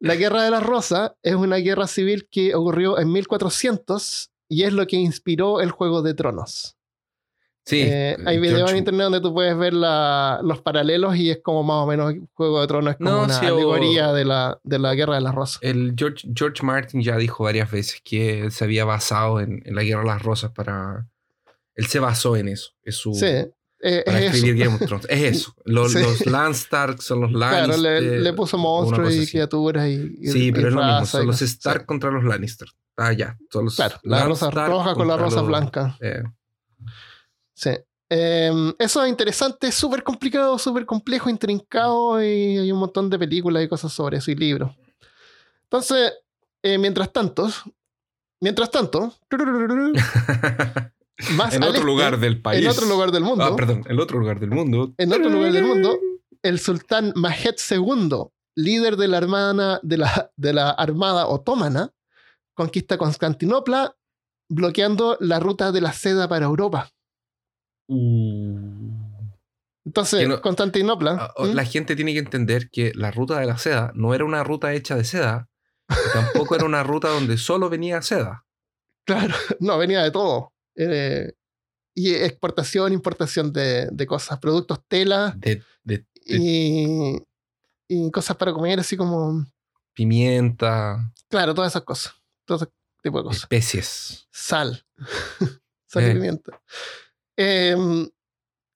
la Guerra de las Rosas es una guerra civil que ocurrió en 1400 y es lo que inspiró el Juego de Tronos. Sí. Eh, hay videos en internet donde tú puedes ver los paralelos y es como más o menos Juego de Tronos, es como una alegoría de, la, de la Guerra de las Rosas. El George, George Martin ya dijo varias veces que se había basado en, la Guerra de las Rosas para... Él se basó en eso. Es su, sí. Eh, para es escribir eso. Game of Thrones. Es eso. [LAUGHS] Los, los Landstark son los Lannister. Claro, le, le puso monstruos y criaturas y, y Sí, pero y es lo mismo. Son los. Stark contra los Lannister. Ah, ya. Son los Claro, la rosa roja con la rosa los- blanca. eh, Sí. Em, eso es interesante, es súper complicado, súper complejo, intrincado y hay un montón de películas y cosas sobre eso y libros. Entonces, eh, mientras tanto, mientras tanto, [LAUGHS] [LAUGHS] más en al otro este, lugar del país. en otro lugar del mundo, Ah, perdón. En otro lugar del mundo. en otro lugar del mundo, el sultán Mahed II, líder de la armada, de la, de la armada otomana, conquista Constantinopla, bloqueando la ruta de la seda para Europa. Uh. Entonces, no- Constantinopla. La gente tiene que entender que la ruta de la seda no era una ruta hecha de seda, tampoco era una ruta donde solo venía seda. [LAUGHS] Claro, no, venía de todo. Eh, y exportación, importación de, de cosas, productos tela De, de- de y, y cosas para comer, así como, pimienta, claro, todas esas cosas. Todo ese tipo de cosas. especies. Sal. [LAUGHS] Sal y Eh. pimienta. Em,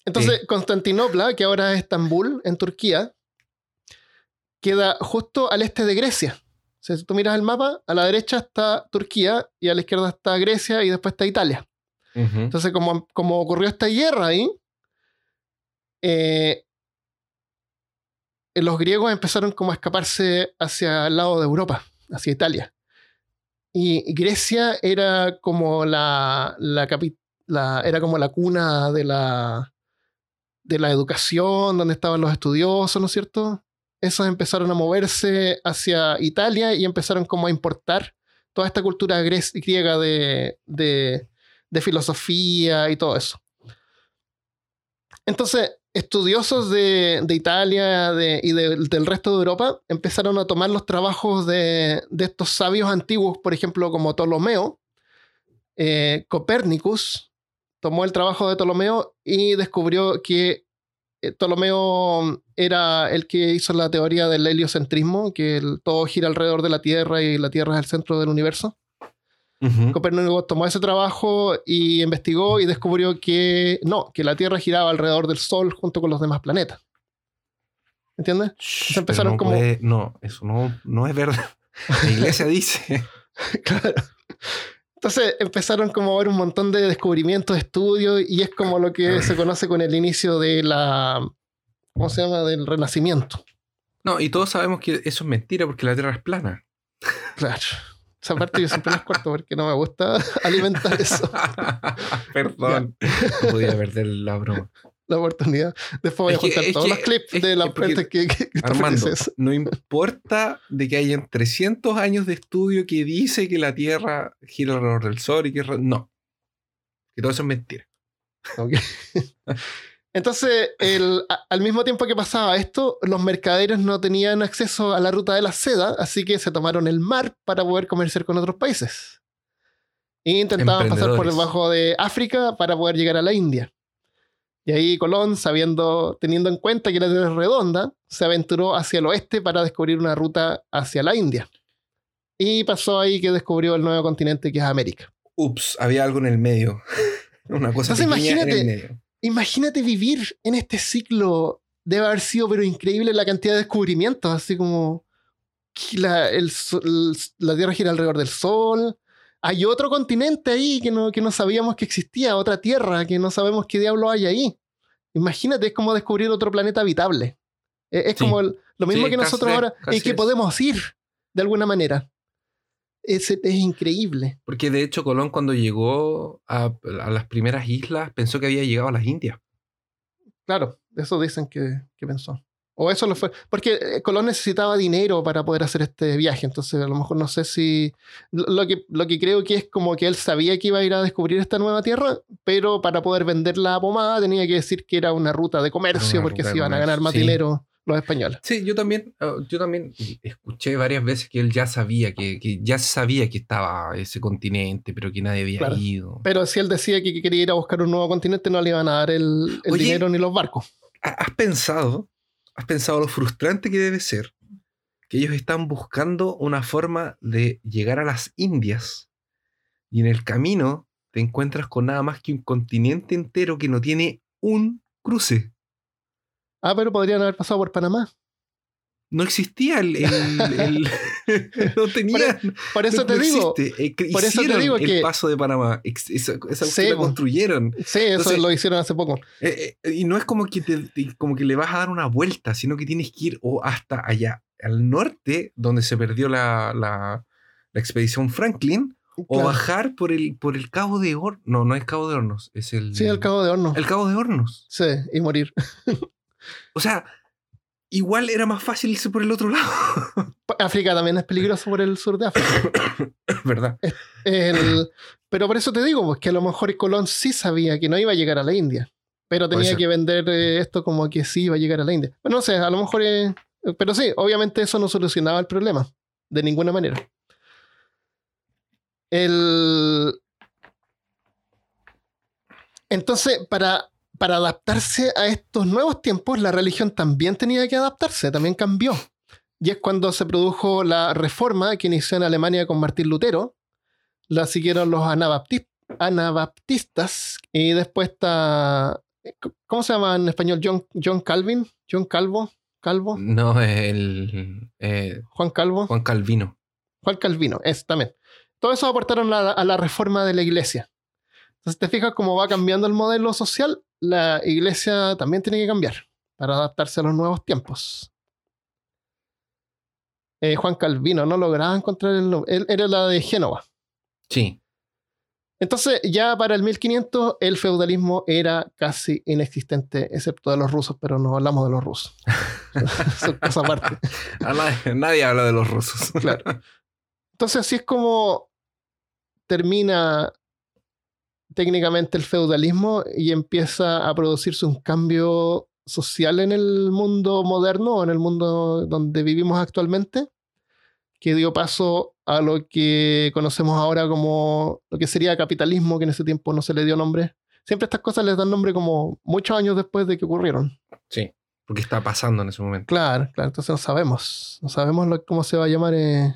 entonces, Constantinopla, que ahora es Estambul, en Turquía, queda justo al este de Grecia. O sea, si tú miras el mapa, a la derecha está Turquía y a la izquierda está Grecia y después está Italia. Entonces, como, como ocurrió esta guerra ahí, eh, los griegos empezaron como a escaparse hacia el lado de Europa, hacia Italia. Y Grecia era como la, la, la- era como la cuna de la, de la educación, donde estaban los estudiosos, ¿no es cierto? Esos empezaron a moverse hacia Italia y empezaron como a importar toda esta cultura griega de, de, de filosofía y todo eso. Entonces, estudiosos de, de Italia y de- del resto de Europa empezaron a tomar los trabajos de, estos sabios antiguos, por ejemplo, como Ptolomeo. Eh, Copérnicus tomó el trabajo de Ptolomeo y descubrió que eh, Ptolomeo era el que hizo la teoría del heliocentrismo, que todo gira alrededor de la Tierra y la Tierra es el centro del universo. Ujú. Copérnico tomó ese trabajo y investigó y descubrió que no, que la Tierra giraba alrededor del Sol junto con los demás planetas. ¿Entiendes? Shh, empezaron no como- puede- no, eso no, no es verdad. La iglesia dice. [LAUGHS] Claro. Entonces empezaron como a ver un montón de descubrimientos, estudios, y es como lo que se conoce con el inicio de la. ¿Cómo se llama? Del renacimiento. No, y todos sabemos que eso es mentira porque la Tierra es plana. Claro. Esa parte yo siempre las corto porque no me gusta [LAUGHS] alimentar eso, [LAUGHS] Perdón. No podía perder la broma. la oportunidad. Después voy a Es juntar todos que- los clips de porque- partes que, que, que Armando, no importa de que hayan 300 años de estudio que dice que la Tierra gira alrededor del Sol y que... No. Que todo eso es mentira. Ok. [LAUGHS] Entonces, [LAUGHS] el- al mismo tiempo que pasaba esto, los mercaderes no tenían acceso a la ruta de la seda, así que se tomaron el mar para poder comerciar con otros países. E intentaban pasar por debajo de África para poder llegar a la India. Y ahí Colón, sabiendo, teniendo en cuenta que la Tierra es redonda, se aventuró hacia el oeste para descubrir una ruta hacia la India. Y pasó ahí que descubrió el nuevo continente que es América. Ups, había algo en el medio. [LAUGHS] Una cosa Entonces, pequeña en imagínate- el medio. Imagínate vivir en este ciclo. Debe haber sido, pero increíble la cantidad de descubrimientos, así como la, el sol- el- la Tierra gira alrededor del Sol. Hay otro continente ahí que no, que no sabíamos que existía, otra Tierra que no sabemos qué diablo hay ahí. Imagínate, es como descubrir otro planeta habitable. Es, es Sí. como el- lo mismo Sí, que nosotros ahora, y que podemos ir de alguna manera. Es, es increíble. Porque de hecho Colón cuando llegó a, a las primeras islas pensó que había llegado a las Indias. Claro, eso dicen que, que pensó. O eso lo fue. Porque eh, Colón necesitaba dinero para poder hacer este viaje. Entonces, a lo mejor no sé si. Lo que, lo que creo que es como que él sabía que iba a ir a descubrir esta nueva tierra, pero para poder vender la pomada tenía que decir que era una ruta de comercio, Una porque se iban a ganar más sí. dinero los españoles. Sí, yo también, ah, yo también escuché varias veces que él ya sabía, que, que ya sabía que estaba ese continente, pero que nadie había Claro. ido. Pero si él decía que quería ir a buscar un nuevo continente, no le iban a dar el, el Oye. dinero ni los barcos. ¿Ha- ¿Has pensado, has pensado lo frustrante que debe ser que ellos están buscando una forma de llegar a las Indias y en el camino te encuentras con nada más que un continente entero que no tiene un cruce? Ah, pero podrían haber pasado por Panamá. No existía el... el- el- [LAUGHS] no tenían... Por eso no- te no digo. existe. Eh, por eso te digo el que- paso de Panamá. Esa, esa Sí, la construyeron. Sí, eso Entonces- lo hicieron hace poco. Eh, eh, y no es como que, te, te- como que le vas a dar una vuelta, sino que tienes que ir o hasta allá, al norte, donde se perdió la, la- la expedición Franklin, o bajar por el, por el Cabo de Hornos. No, no es Cabo de Hornos, es el... Sí, al cabo de horno. El Cabo de Hornos. Sí, y morir. [LAUGHS] O sea, igual era más fácil irse por el otro lado. [LAUGHS] África también es peligroso por el sur de África. [COUGHS] ¿Verdad? El- pero por eso te digo, pues que a lo mejor Colón sí sabía que no iba a llegar a la India, pero tenía que vender eh, esto como que sí iba a llegar a la India. Bueno, no sé, a lo mejor... eh, pero sí, obviamente eso no solucionaba el problema, de ninguna manera. El... Entonces, para, para adaptarse a estos nuevos tiempos, la religión también tenía que adaptarse, también cambió. Y es cuando se produjo la reforma que inició en Alemania con Martín Lutero, la siguieron los anabaptis- anabaptistas y después está, ¿cómo se llama en español? John, John Calvin, John Calvo, Calvo, No, el... eh, Juan Calvo, Juan Calvino. Juan Calvino, es también. Todo eso aportaron a la, a la reforma de la iglesia. Entonces, te fijas cómo va cambiando el modelo social, la iglesia también tiene que cambiar para adaptarse a los nuevos tiempos. Eh, Juan Calvino, no lograba encontrar el nombre. Él era la de Génova. Sí. Entonces, ya para el 1500, el feudalismo era casi inexistente, excepto de los rusos, pero no hablamos de los rusos. [LAUGHS] Son cosas aparte. A nadie, [LAUGHS] nadie habla de los rusos. Claro. [LAUGHS] Entonces, así es como termina técnicamente el feudalismo y empieza a producirse un cambio social en el mundo moderno o en el mundo donde vivimos actualmente, que dio paso a lo que conocemos ahora como lo que sería capitalismo, que en ese tiempo no se le dio nombre. Siempre estas cosas les dan nombre como muchos años después de que ocurrieron. Sí. Porque está pasando en ese momento. Claro, claro, entonces no sabemos. No sabemos lo- cómo se va a llamar. eh,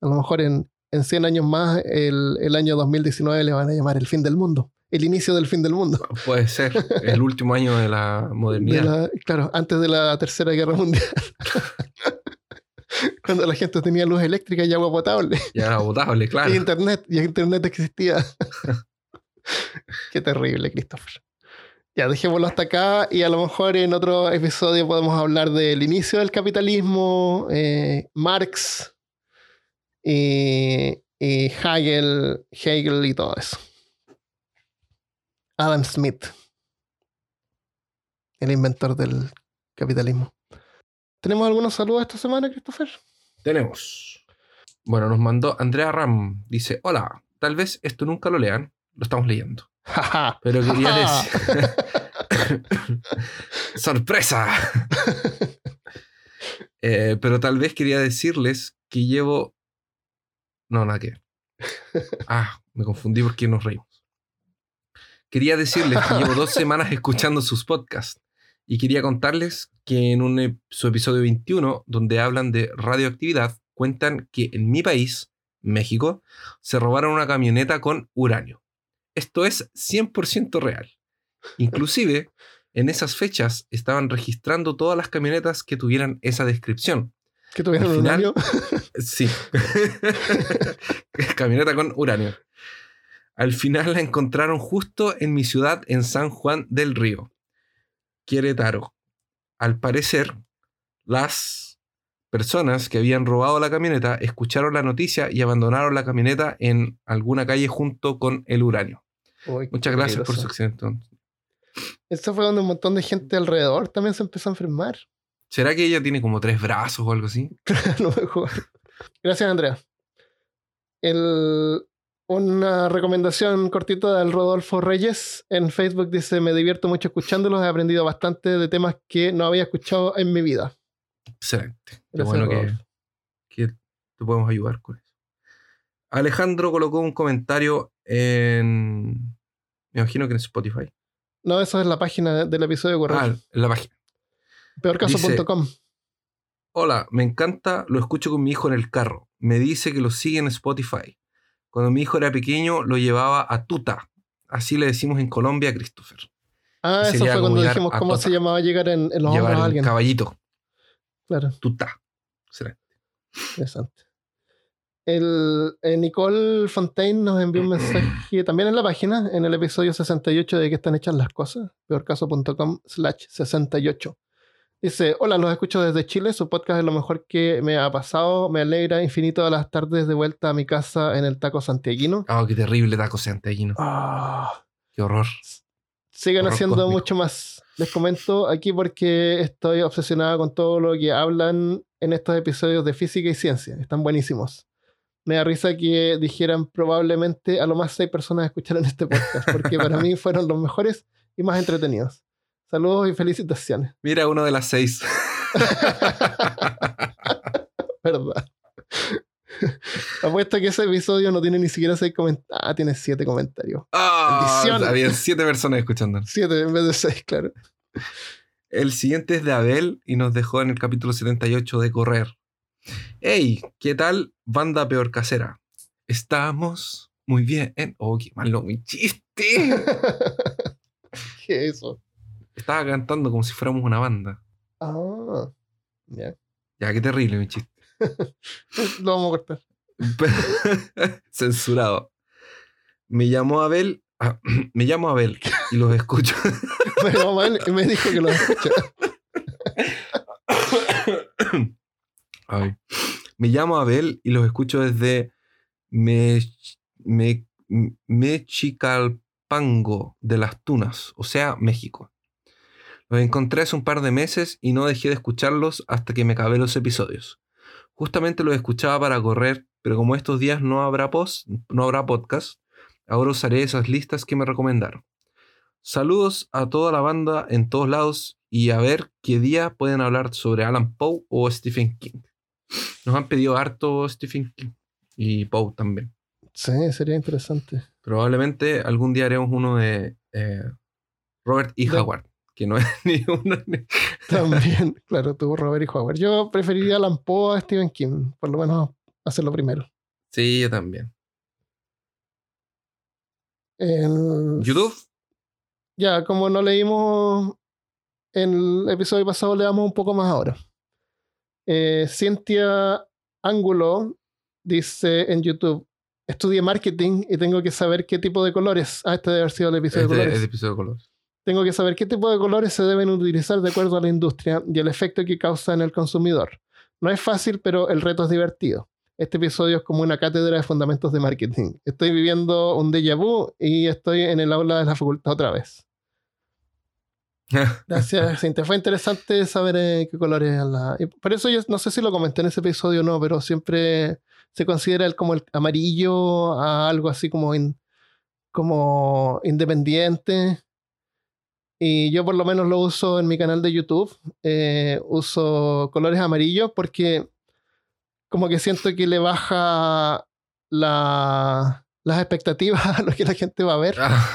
a lo mejor en, en 100 años más, el, el año 2019 le van a llamar el fin del mundo. El inicio del fin del mundo. [LAUGHS] Puede ser. El último año de la De modernidad. la- claro, antes de la Tercera Guerra Mundial. [LAUGHS] Cuando la gente tenía luz eléctrica y agua potable. Ya era votable, claro. Y internet, y internet existía. [LAUGHS] Qué terrible, Christopher. Ya, dejémoslo hasta acá y a lo mejor en otro episodio podemos hablar del inicio del capitalismo, eh, Marx y, y Hegel, Hegel y todo eso. Adam Smith, el inventor del capitalismo. ¿Tenemos algunos saludos esta semana, Christopher? Tenemos. Bueno, nos mandó Andrea Ram. Dice: Hola, tal vez esto nunca lo lean. Lo estamos leyendo. Pero quería decir. [LAUGHS] ¡Sorpresa! [LAUGHS] Eh, pero tal vez quería decirles que llevo. No, nada que. Ah, me confundí porque nos reímos. Quería decirles que llevo dos semanas escuchando sus podcasts y quería contarles que en un, su episodio 21, donde hablan de radioactividad, cuentan que en mi país, México, se robaron una camioneta con uranio. Esto es 100% real. Inclusive, en esas fechas estaban registrando todas las camionetas que tuvieran esa descripción. Que tuvieron Al final- año. Sí. [LAUGHS] Camioneta con uranio. Al final la encontraron justo en mi ciudad, en San Juan del Río, Querétaro. Al parecer, las personas que habían robado la camioneta escucharon la noticia y abandonaron la camioneta en alguna calle junto con el uranio. Uy, Muchas gracias por su accidente. Esto fue donde un montón de gente alrededor también se empezó a enfermar. ¿Será que ella tiene como tres brazos o algo así? A lo mejor. Gracias, Andrea. El- una recomendación cortita del Rodolfo Reyes en Facebook dice: Me divierto mucho escuchándolos, he aprendido bastante de temas que no había escuchado en mi vida. Excelente. Qué bueno que, que te podemos ayudar con eso. Alejandro colocó un comentario en. Me imagino que en Spotify. No, eso es la página de- del episodio correcto. Ah, la página. Peorcaso.com. Hola, me encanta, lo escucho con mi hijo en el carro. Me dice que lo sigue en Spotify. Cuando mi hijo era pequeño, lo llevaba a Tuta. Así le decimos en Colombia a Christopher. Ah, eso fue cuando dijimos cómo se llamaba llegar en, en los Llevar hombros a alguien. caballito. Claro. Tuta. Excelente. Interesante. El, eh, Nicole Fontaine nos envió un mensaje también en la página, en el episodio 68 de que están hechas las cosas, peorcaso.com slash 68. Dice, hola, los escucho desde Chile, su podcast es lo mejor que me ha pasado, me alegra infinito de las tardes de vuelta a mi casa en el taco santiaguino. Ah, qué terrible taco santiaguino. Ah, Qué horror. sigan Horror haciendo cósmico. mucho más. Les comento aquí porque estoy obsesionada con todo lo que hablan en estos episodios de física y ciencia. Están buenísimos. Me da risa que dijeran probablemente a lo más seis personas escucharan este podcast, porque para [LAUGHS] mí fueron los mejores y más entretenidos. Saludos y felicitaciones. Mira, uno de las seis. [LAUGHS] ¿Verdad? Apuesto que ese episodio no tiene ni siquiera seis comentarios. Ah, tiene siete comentarios. Ah, Bendición. había siete personas escuchando. Siete en vez de seis, claro. El siguiente es de Abel y nos dejó en el capítulo 78 de Correr. Hey, ¿qué tal, banda peor casera? Estamos muy bien. Oh, qué malo mi chiste. [LAUGHS] ¿Qué es eso? Estaba cantando como si fuéramos una banda. Ah, ya. Ya, qué terrible mi chiste. [LAUGHS] Lo vamos a cortar. [LAUGHS] Censurado. Me llamó Abel. ah, [CLEARS THROAT] me llamo Abel y los escucho. [LAUGHS] Pero mal, y me dijo que lo escucha. [COUGHS] Ay. Me llamo Abel y los escucho desde Me, Me- Mexicalpango de las Tunas, o sea, México. Los encontré hace un par de meses y no dejé de escucharlos hasta que me acabé los episodios. Justamente los escuchaba para correr, pero como estos días no habrá post, no habrá podcast, ahora usaré esas listas que me recomendaron. Saludos a toda la banda en todos lados y a ver qué día pueden hablar sobre Alan Poe o Stephen King. Nos han pedido harto Stephen King y Poe también. Sí, sería interesante. Probablemente algún día haremos uno de eh, Robert E. De- Howard, que no es [LAUGHS] ni uno ni... [LAUGHS] También, claro, tuvo Robert y Howard. Yo preferiría a Alan Poe a Stephen King, por lo menos hacerlo primero. Sí, yo también. En- YouTube, Ya, como no leímos en el episodio pasado, le damos un poco más ahora. Eh, Cintia Ángulo dice en YouTube: Estudié marketing y tengo que saber qué tipo de colores. Ah, este debe haber sido el episodio de este, colores. este episodio de colores. Tengo que saber qué tipo de colores se deben utilizar de acuerdo a la industria y el efecto que causa en el consumidor. No es fácil, pero el reto es divertido. Este episodio es como una cátedra de fundamentos de marketing. Estoy viviendo un déjà vu y estoy en el aula de la facultad otra vez. [LAUGHS] Gracias, Cintia. Fue interesante saber eh, qué colores es la. Por eso yo no sé si lo comenté en ese episodio o no, pero siempre se considera el, como el amarillo a algo así como, in- como independiente. Y yo por lo menos lo uso en mi canal de YouTube. Eh, uso colores amarillos porque como que siento que le baja la- las expectativas [LAUGHS] a lo que la gente va a ver. Ah,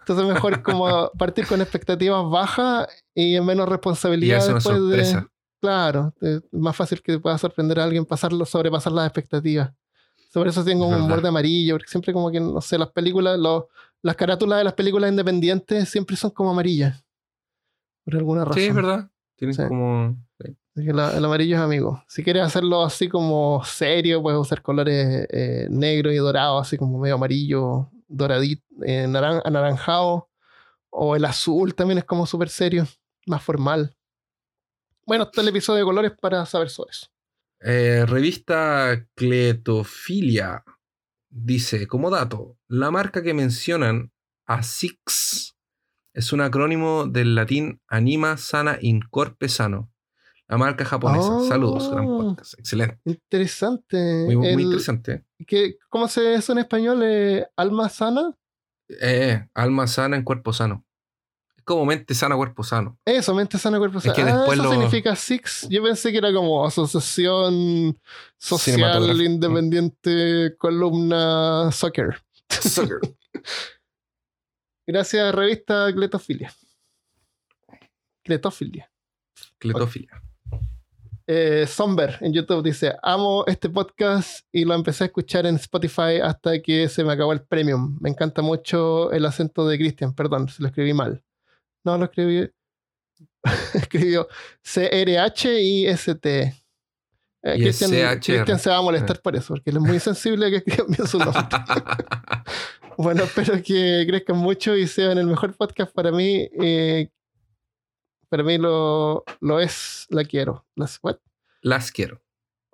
Entonces mejor como [LAUGHS] partir con expectativas bajas y en menos Y responsabilidad una después de... Claro, es más fácil que pueda sorprender a alguien pasarlo, sobrepasar las expectativas. Sobre eso tengo un humor de amarillo, porque siempre como que, no sé, las películas, los- las carátulas de las películas independientes siempre son como amarillas. Por alguna razón. Sí, es verdad. Tienen Sí. como. sí. El amarillo es amigo. Si quieres hacerlo así como serio, puedes usar colores eh, negro y dorado, así como medio amarillo, doradito, eh, naran- anaranjado. O el azul también es como súper serio, más formal. Bueno, está el episodio de colores para saber sobre eso. Eh, revista Cletofilia dice, como dato, la marca que mencionan, ASICS, es un acrónimo del latín Anima Sana Incorpe Sano. La marca japonesa. Saludos, gran Oh. podcast. Excelente. Interesante. Muy, muy El- interesante. ¿qué- ¿Cómo se dice eso en español? Eh, ¿Alma sana? Eh, alma sana en cuerpo sano. Es como mente sana, cuerpo sano. Eso, mente sana, cuerpo Es sano. que Ah, después eso lo- significa SIX. Yo pensé que era como Asociación Social. Independiente Columna Soccer. [LAUGHS] Gracias, revista Cletofilia. Cletofilia. Cletofilia. Eh, Somber en YouTube dice: Amo este podcast y lo empecé a escuchar en Spotify hasta que se me acabó el premium. Me encanta mucho el acento de Christian. Perdón, se lo escribí mal. No, lo escribí. [LAUGHS] Escribió C-R-H-I-S-T. Eh, Y Christian, CHR. Christian se va a molestar por eso, porque él es muy sensible que escriban bien su nombre. [LAUGHS] bueno, espero que crezcan mucho y sean el mejor podcast para mí. eh, para mí lo, lo es, la quiero. Las, what? Las quiero.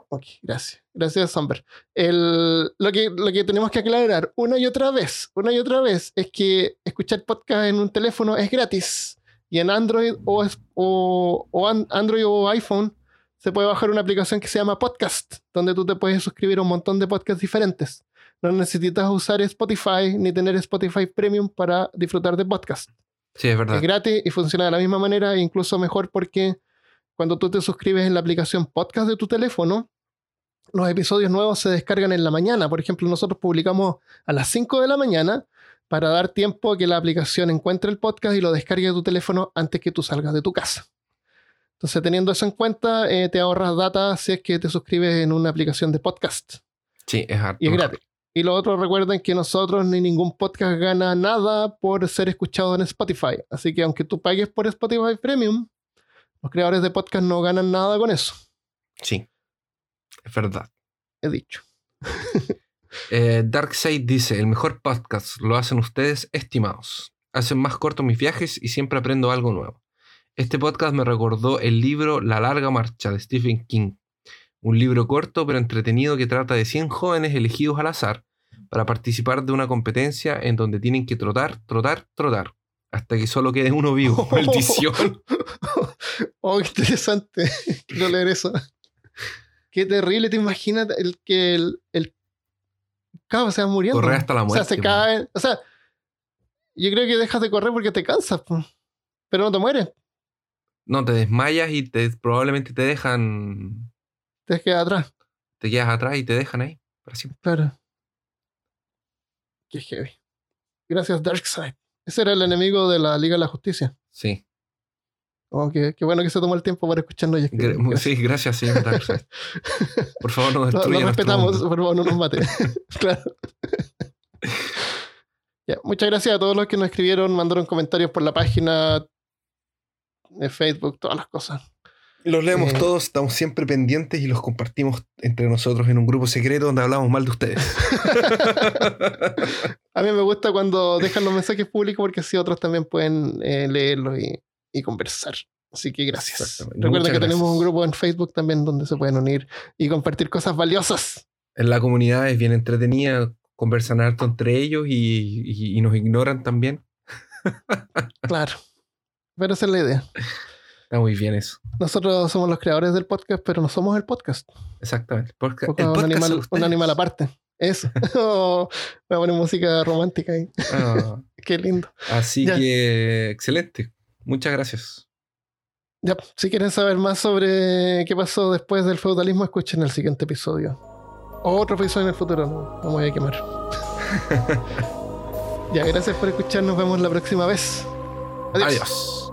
Ok, gracias. Gracias, Samber. El, lo, que, lo que tenemos que aclarar una y otra vez, una y otra vez, es que escuchar podcast en un teléfono es gratis. Y en Android o, o, o an- Android o iPhone se puede bajar una aplicación que se llama Podcast, donde tú te puedes suscribir a un montón de podcasts diferentes. No necesitas usar Spotify ni tener Spotify Premium para disfrutar de podcast. Sí, es verdad. Es gratis y funciona de la misma manera, e incluso mejor porque cuando tú te suscribes en la aplicación podcast de tu teléfono, los episodios nuevos se descargan en la mañana. Por ejemplo, nosotros publicamos a las 5 de la mañana para dar tiempo a que la aplicación encuentre el podcast y lo descargue de tu teléfono antes que tú salgas de tu casa. Entonces, teniendo eso en cuenta, eh, te ahorras data si es que te suscribes en una aplicación de podcast. Sí, es harto. Y es gratis. Y lo otro, recuerden que nosotros ni ningún podcast gana nada por ser escuchado en Spotify. Así que aunque tú pagues por Spotify Premium, los creadores de podcast no ganan nada con eso. Sí. Es verdad. He dicho. [LAUGHS] Eh, Darkseid dice: El mejor podcast lo hacen ustedes, estimados. Hacen más cortos mis viajes y siempre aprendo algo nuevo. Este podcast me recordó el libro La larga marcha de Stephen King. Un libro corto pero entretenido que trata de 100 jóvenes elegidos al azar para participar de una competencia en donde tienen que trotar, trotar, trotar. Hasta que solo quede uno vivo. Maldición. [LAUGHS] oh, qué interesante. [LAUGHS] Quiero leer eso. Qué terrible, te imaginas el que el, el cabo se va muriendo. Correr hasta la O sea, muerte. se cae. O sea, yo creo que dejas de correr porque te cansas, po. pero no te mueres. No, te desmayas y te, probablemente te dejan. Te quedas atrás. Te quedas atrás y te dejan ahí. Para siempre. Claro. Qué heavy. Gracias, Darkseid. Ese era el enemigo de la Liga de la Justicia. Sí. Oh, qué, qué bueno que se tomó el tiempo para escucharnos y escribir. Gra- sí, gracias, señor Darkseid. [LAUGHS] Por favor, no destruya lo nuestro respetamos, por favor, no nos mate. [LAUGHS] [LAUGHS] claro. Muchas gracias a todos los que nos escribieron, mandaron comentarios por la página de Facebook, todas las cosas. Los leemos Eh. todos, estamos siempre pendientes y los compartimos entre nosotros en un grupo secreto donde hablamos mal de ustedes. A mí me gusta cuando dejan los mensajes públicos porque así otros también pueden eh, leerlos y, y conversar. Así que gracias. Muchas que tenemos un grupo en Facebook también donde se pueden unir y compartir cosas valiosas. en la comunidad es bien entretenida, conversan harto entre ellos y, y- y nos ignoran también. [LAUGHS] Claro. Pero esa es la idea. Está muy bien eso. Nosotros somos los creadores del podcast, pero no somos el podcast. Exactamente. Porque el un, podcast animal, son un animal aparte. Eso. [LAUGHS] [LAUGHS] Oh, voy a poner música romántica ahí. Ah, Qué lindo. así Ya. que, excelente. Muchas gracias. Ya, si quieren saber más sobre qué pasó después del feudalismo, escuchen el siguiente episodio. O otro episodio en el futuro, no, no me voy a quemar. [LAUGHS] Ya, gracias por escuchar. Nos vemos la próxima vez. Adiós. Adiós.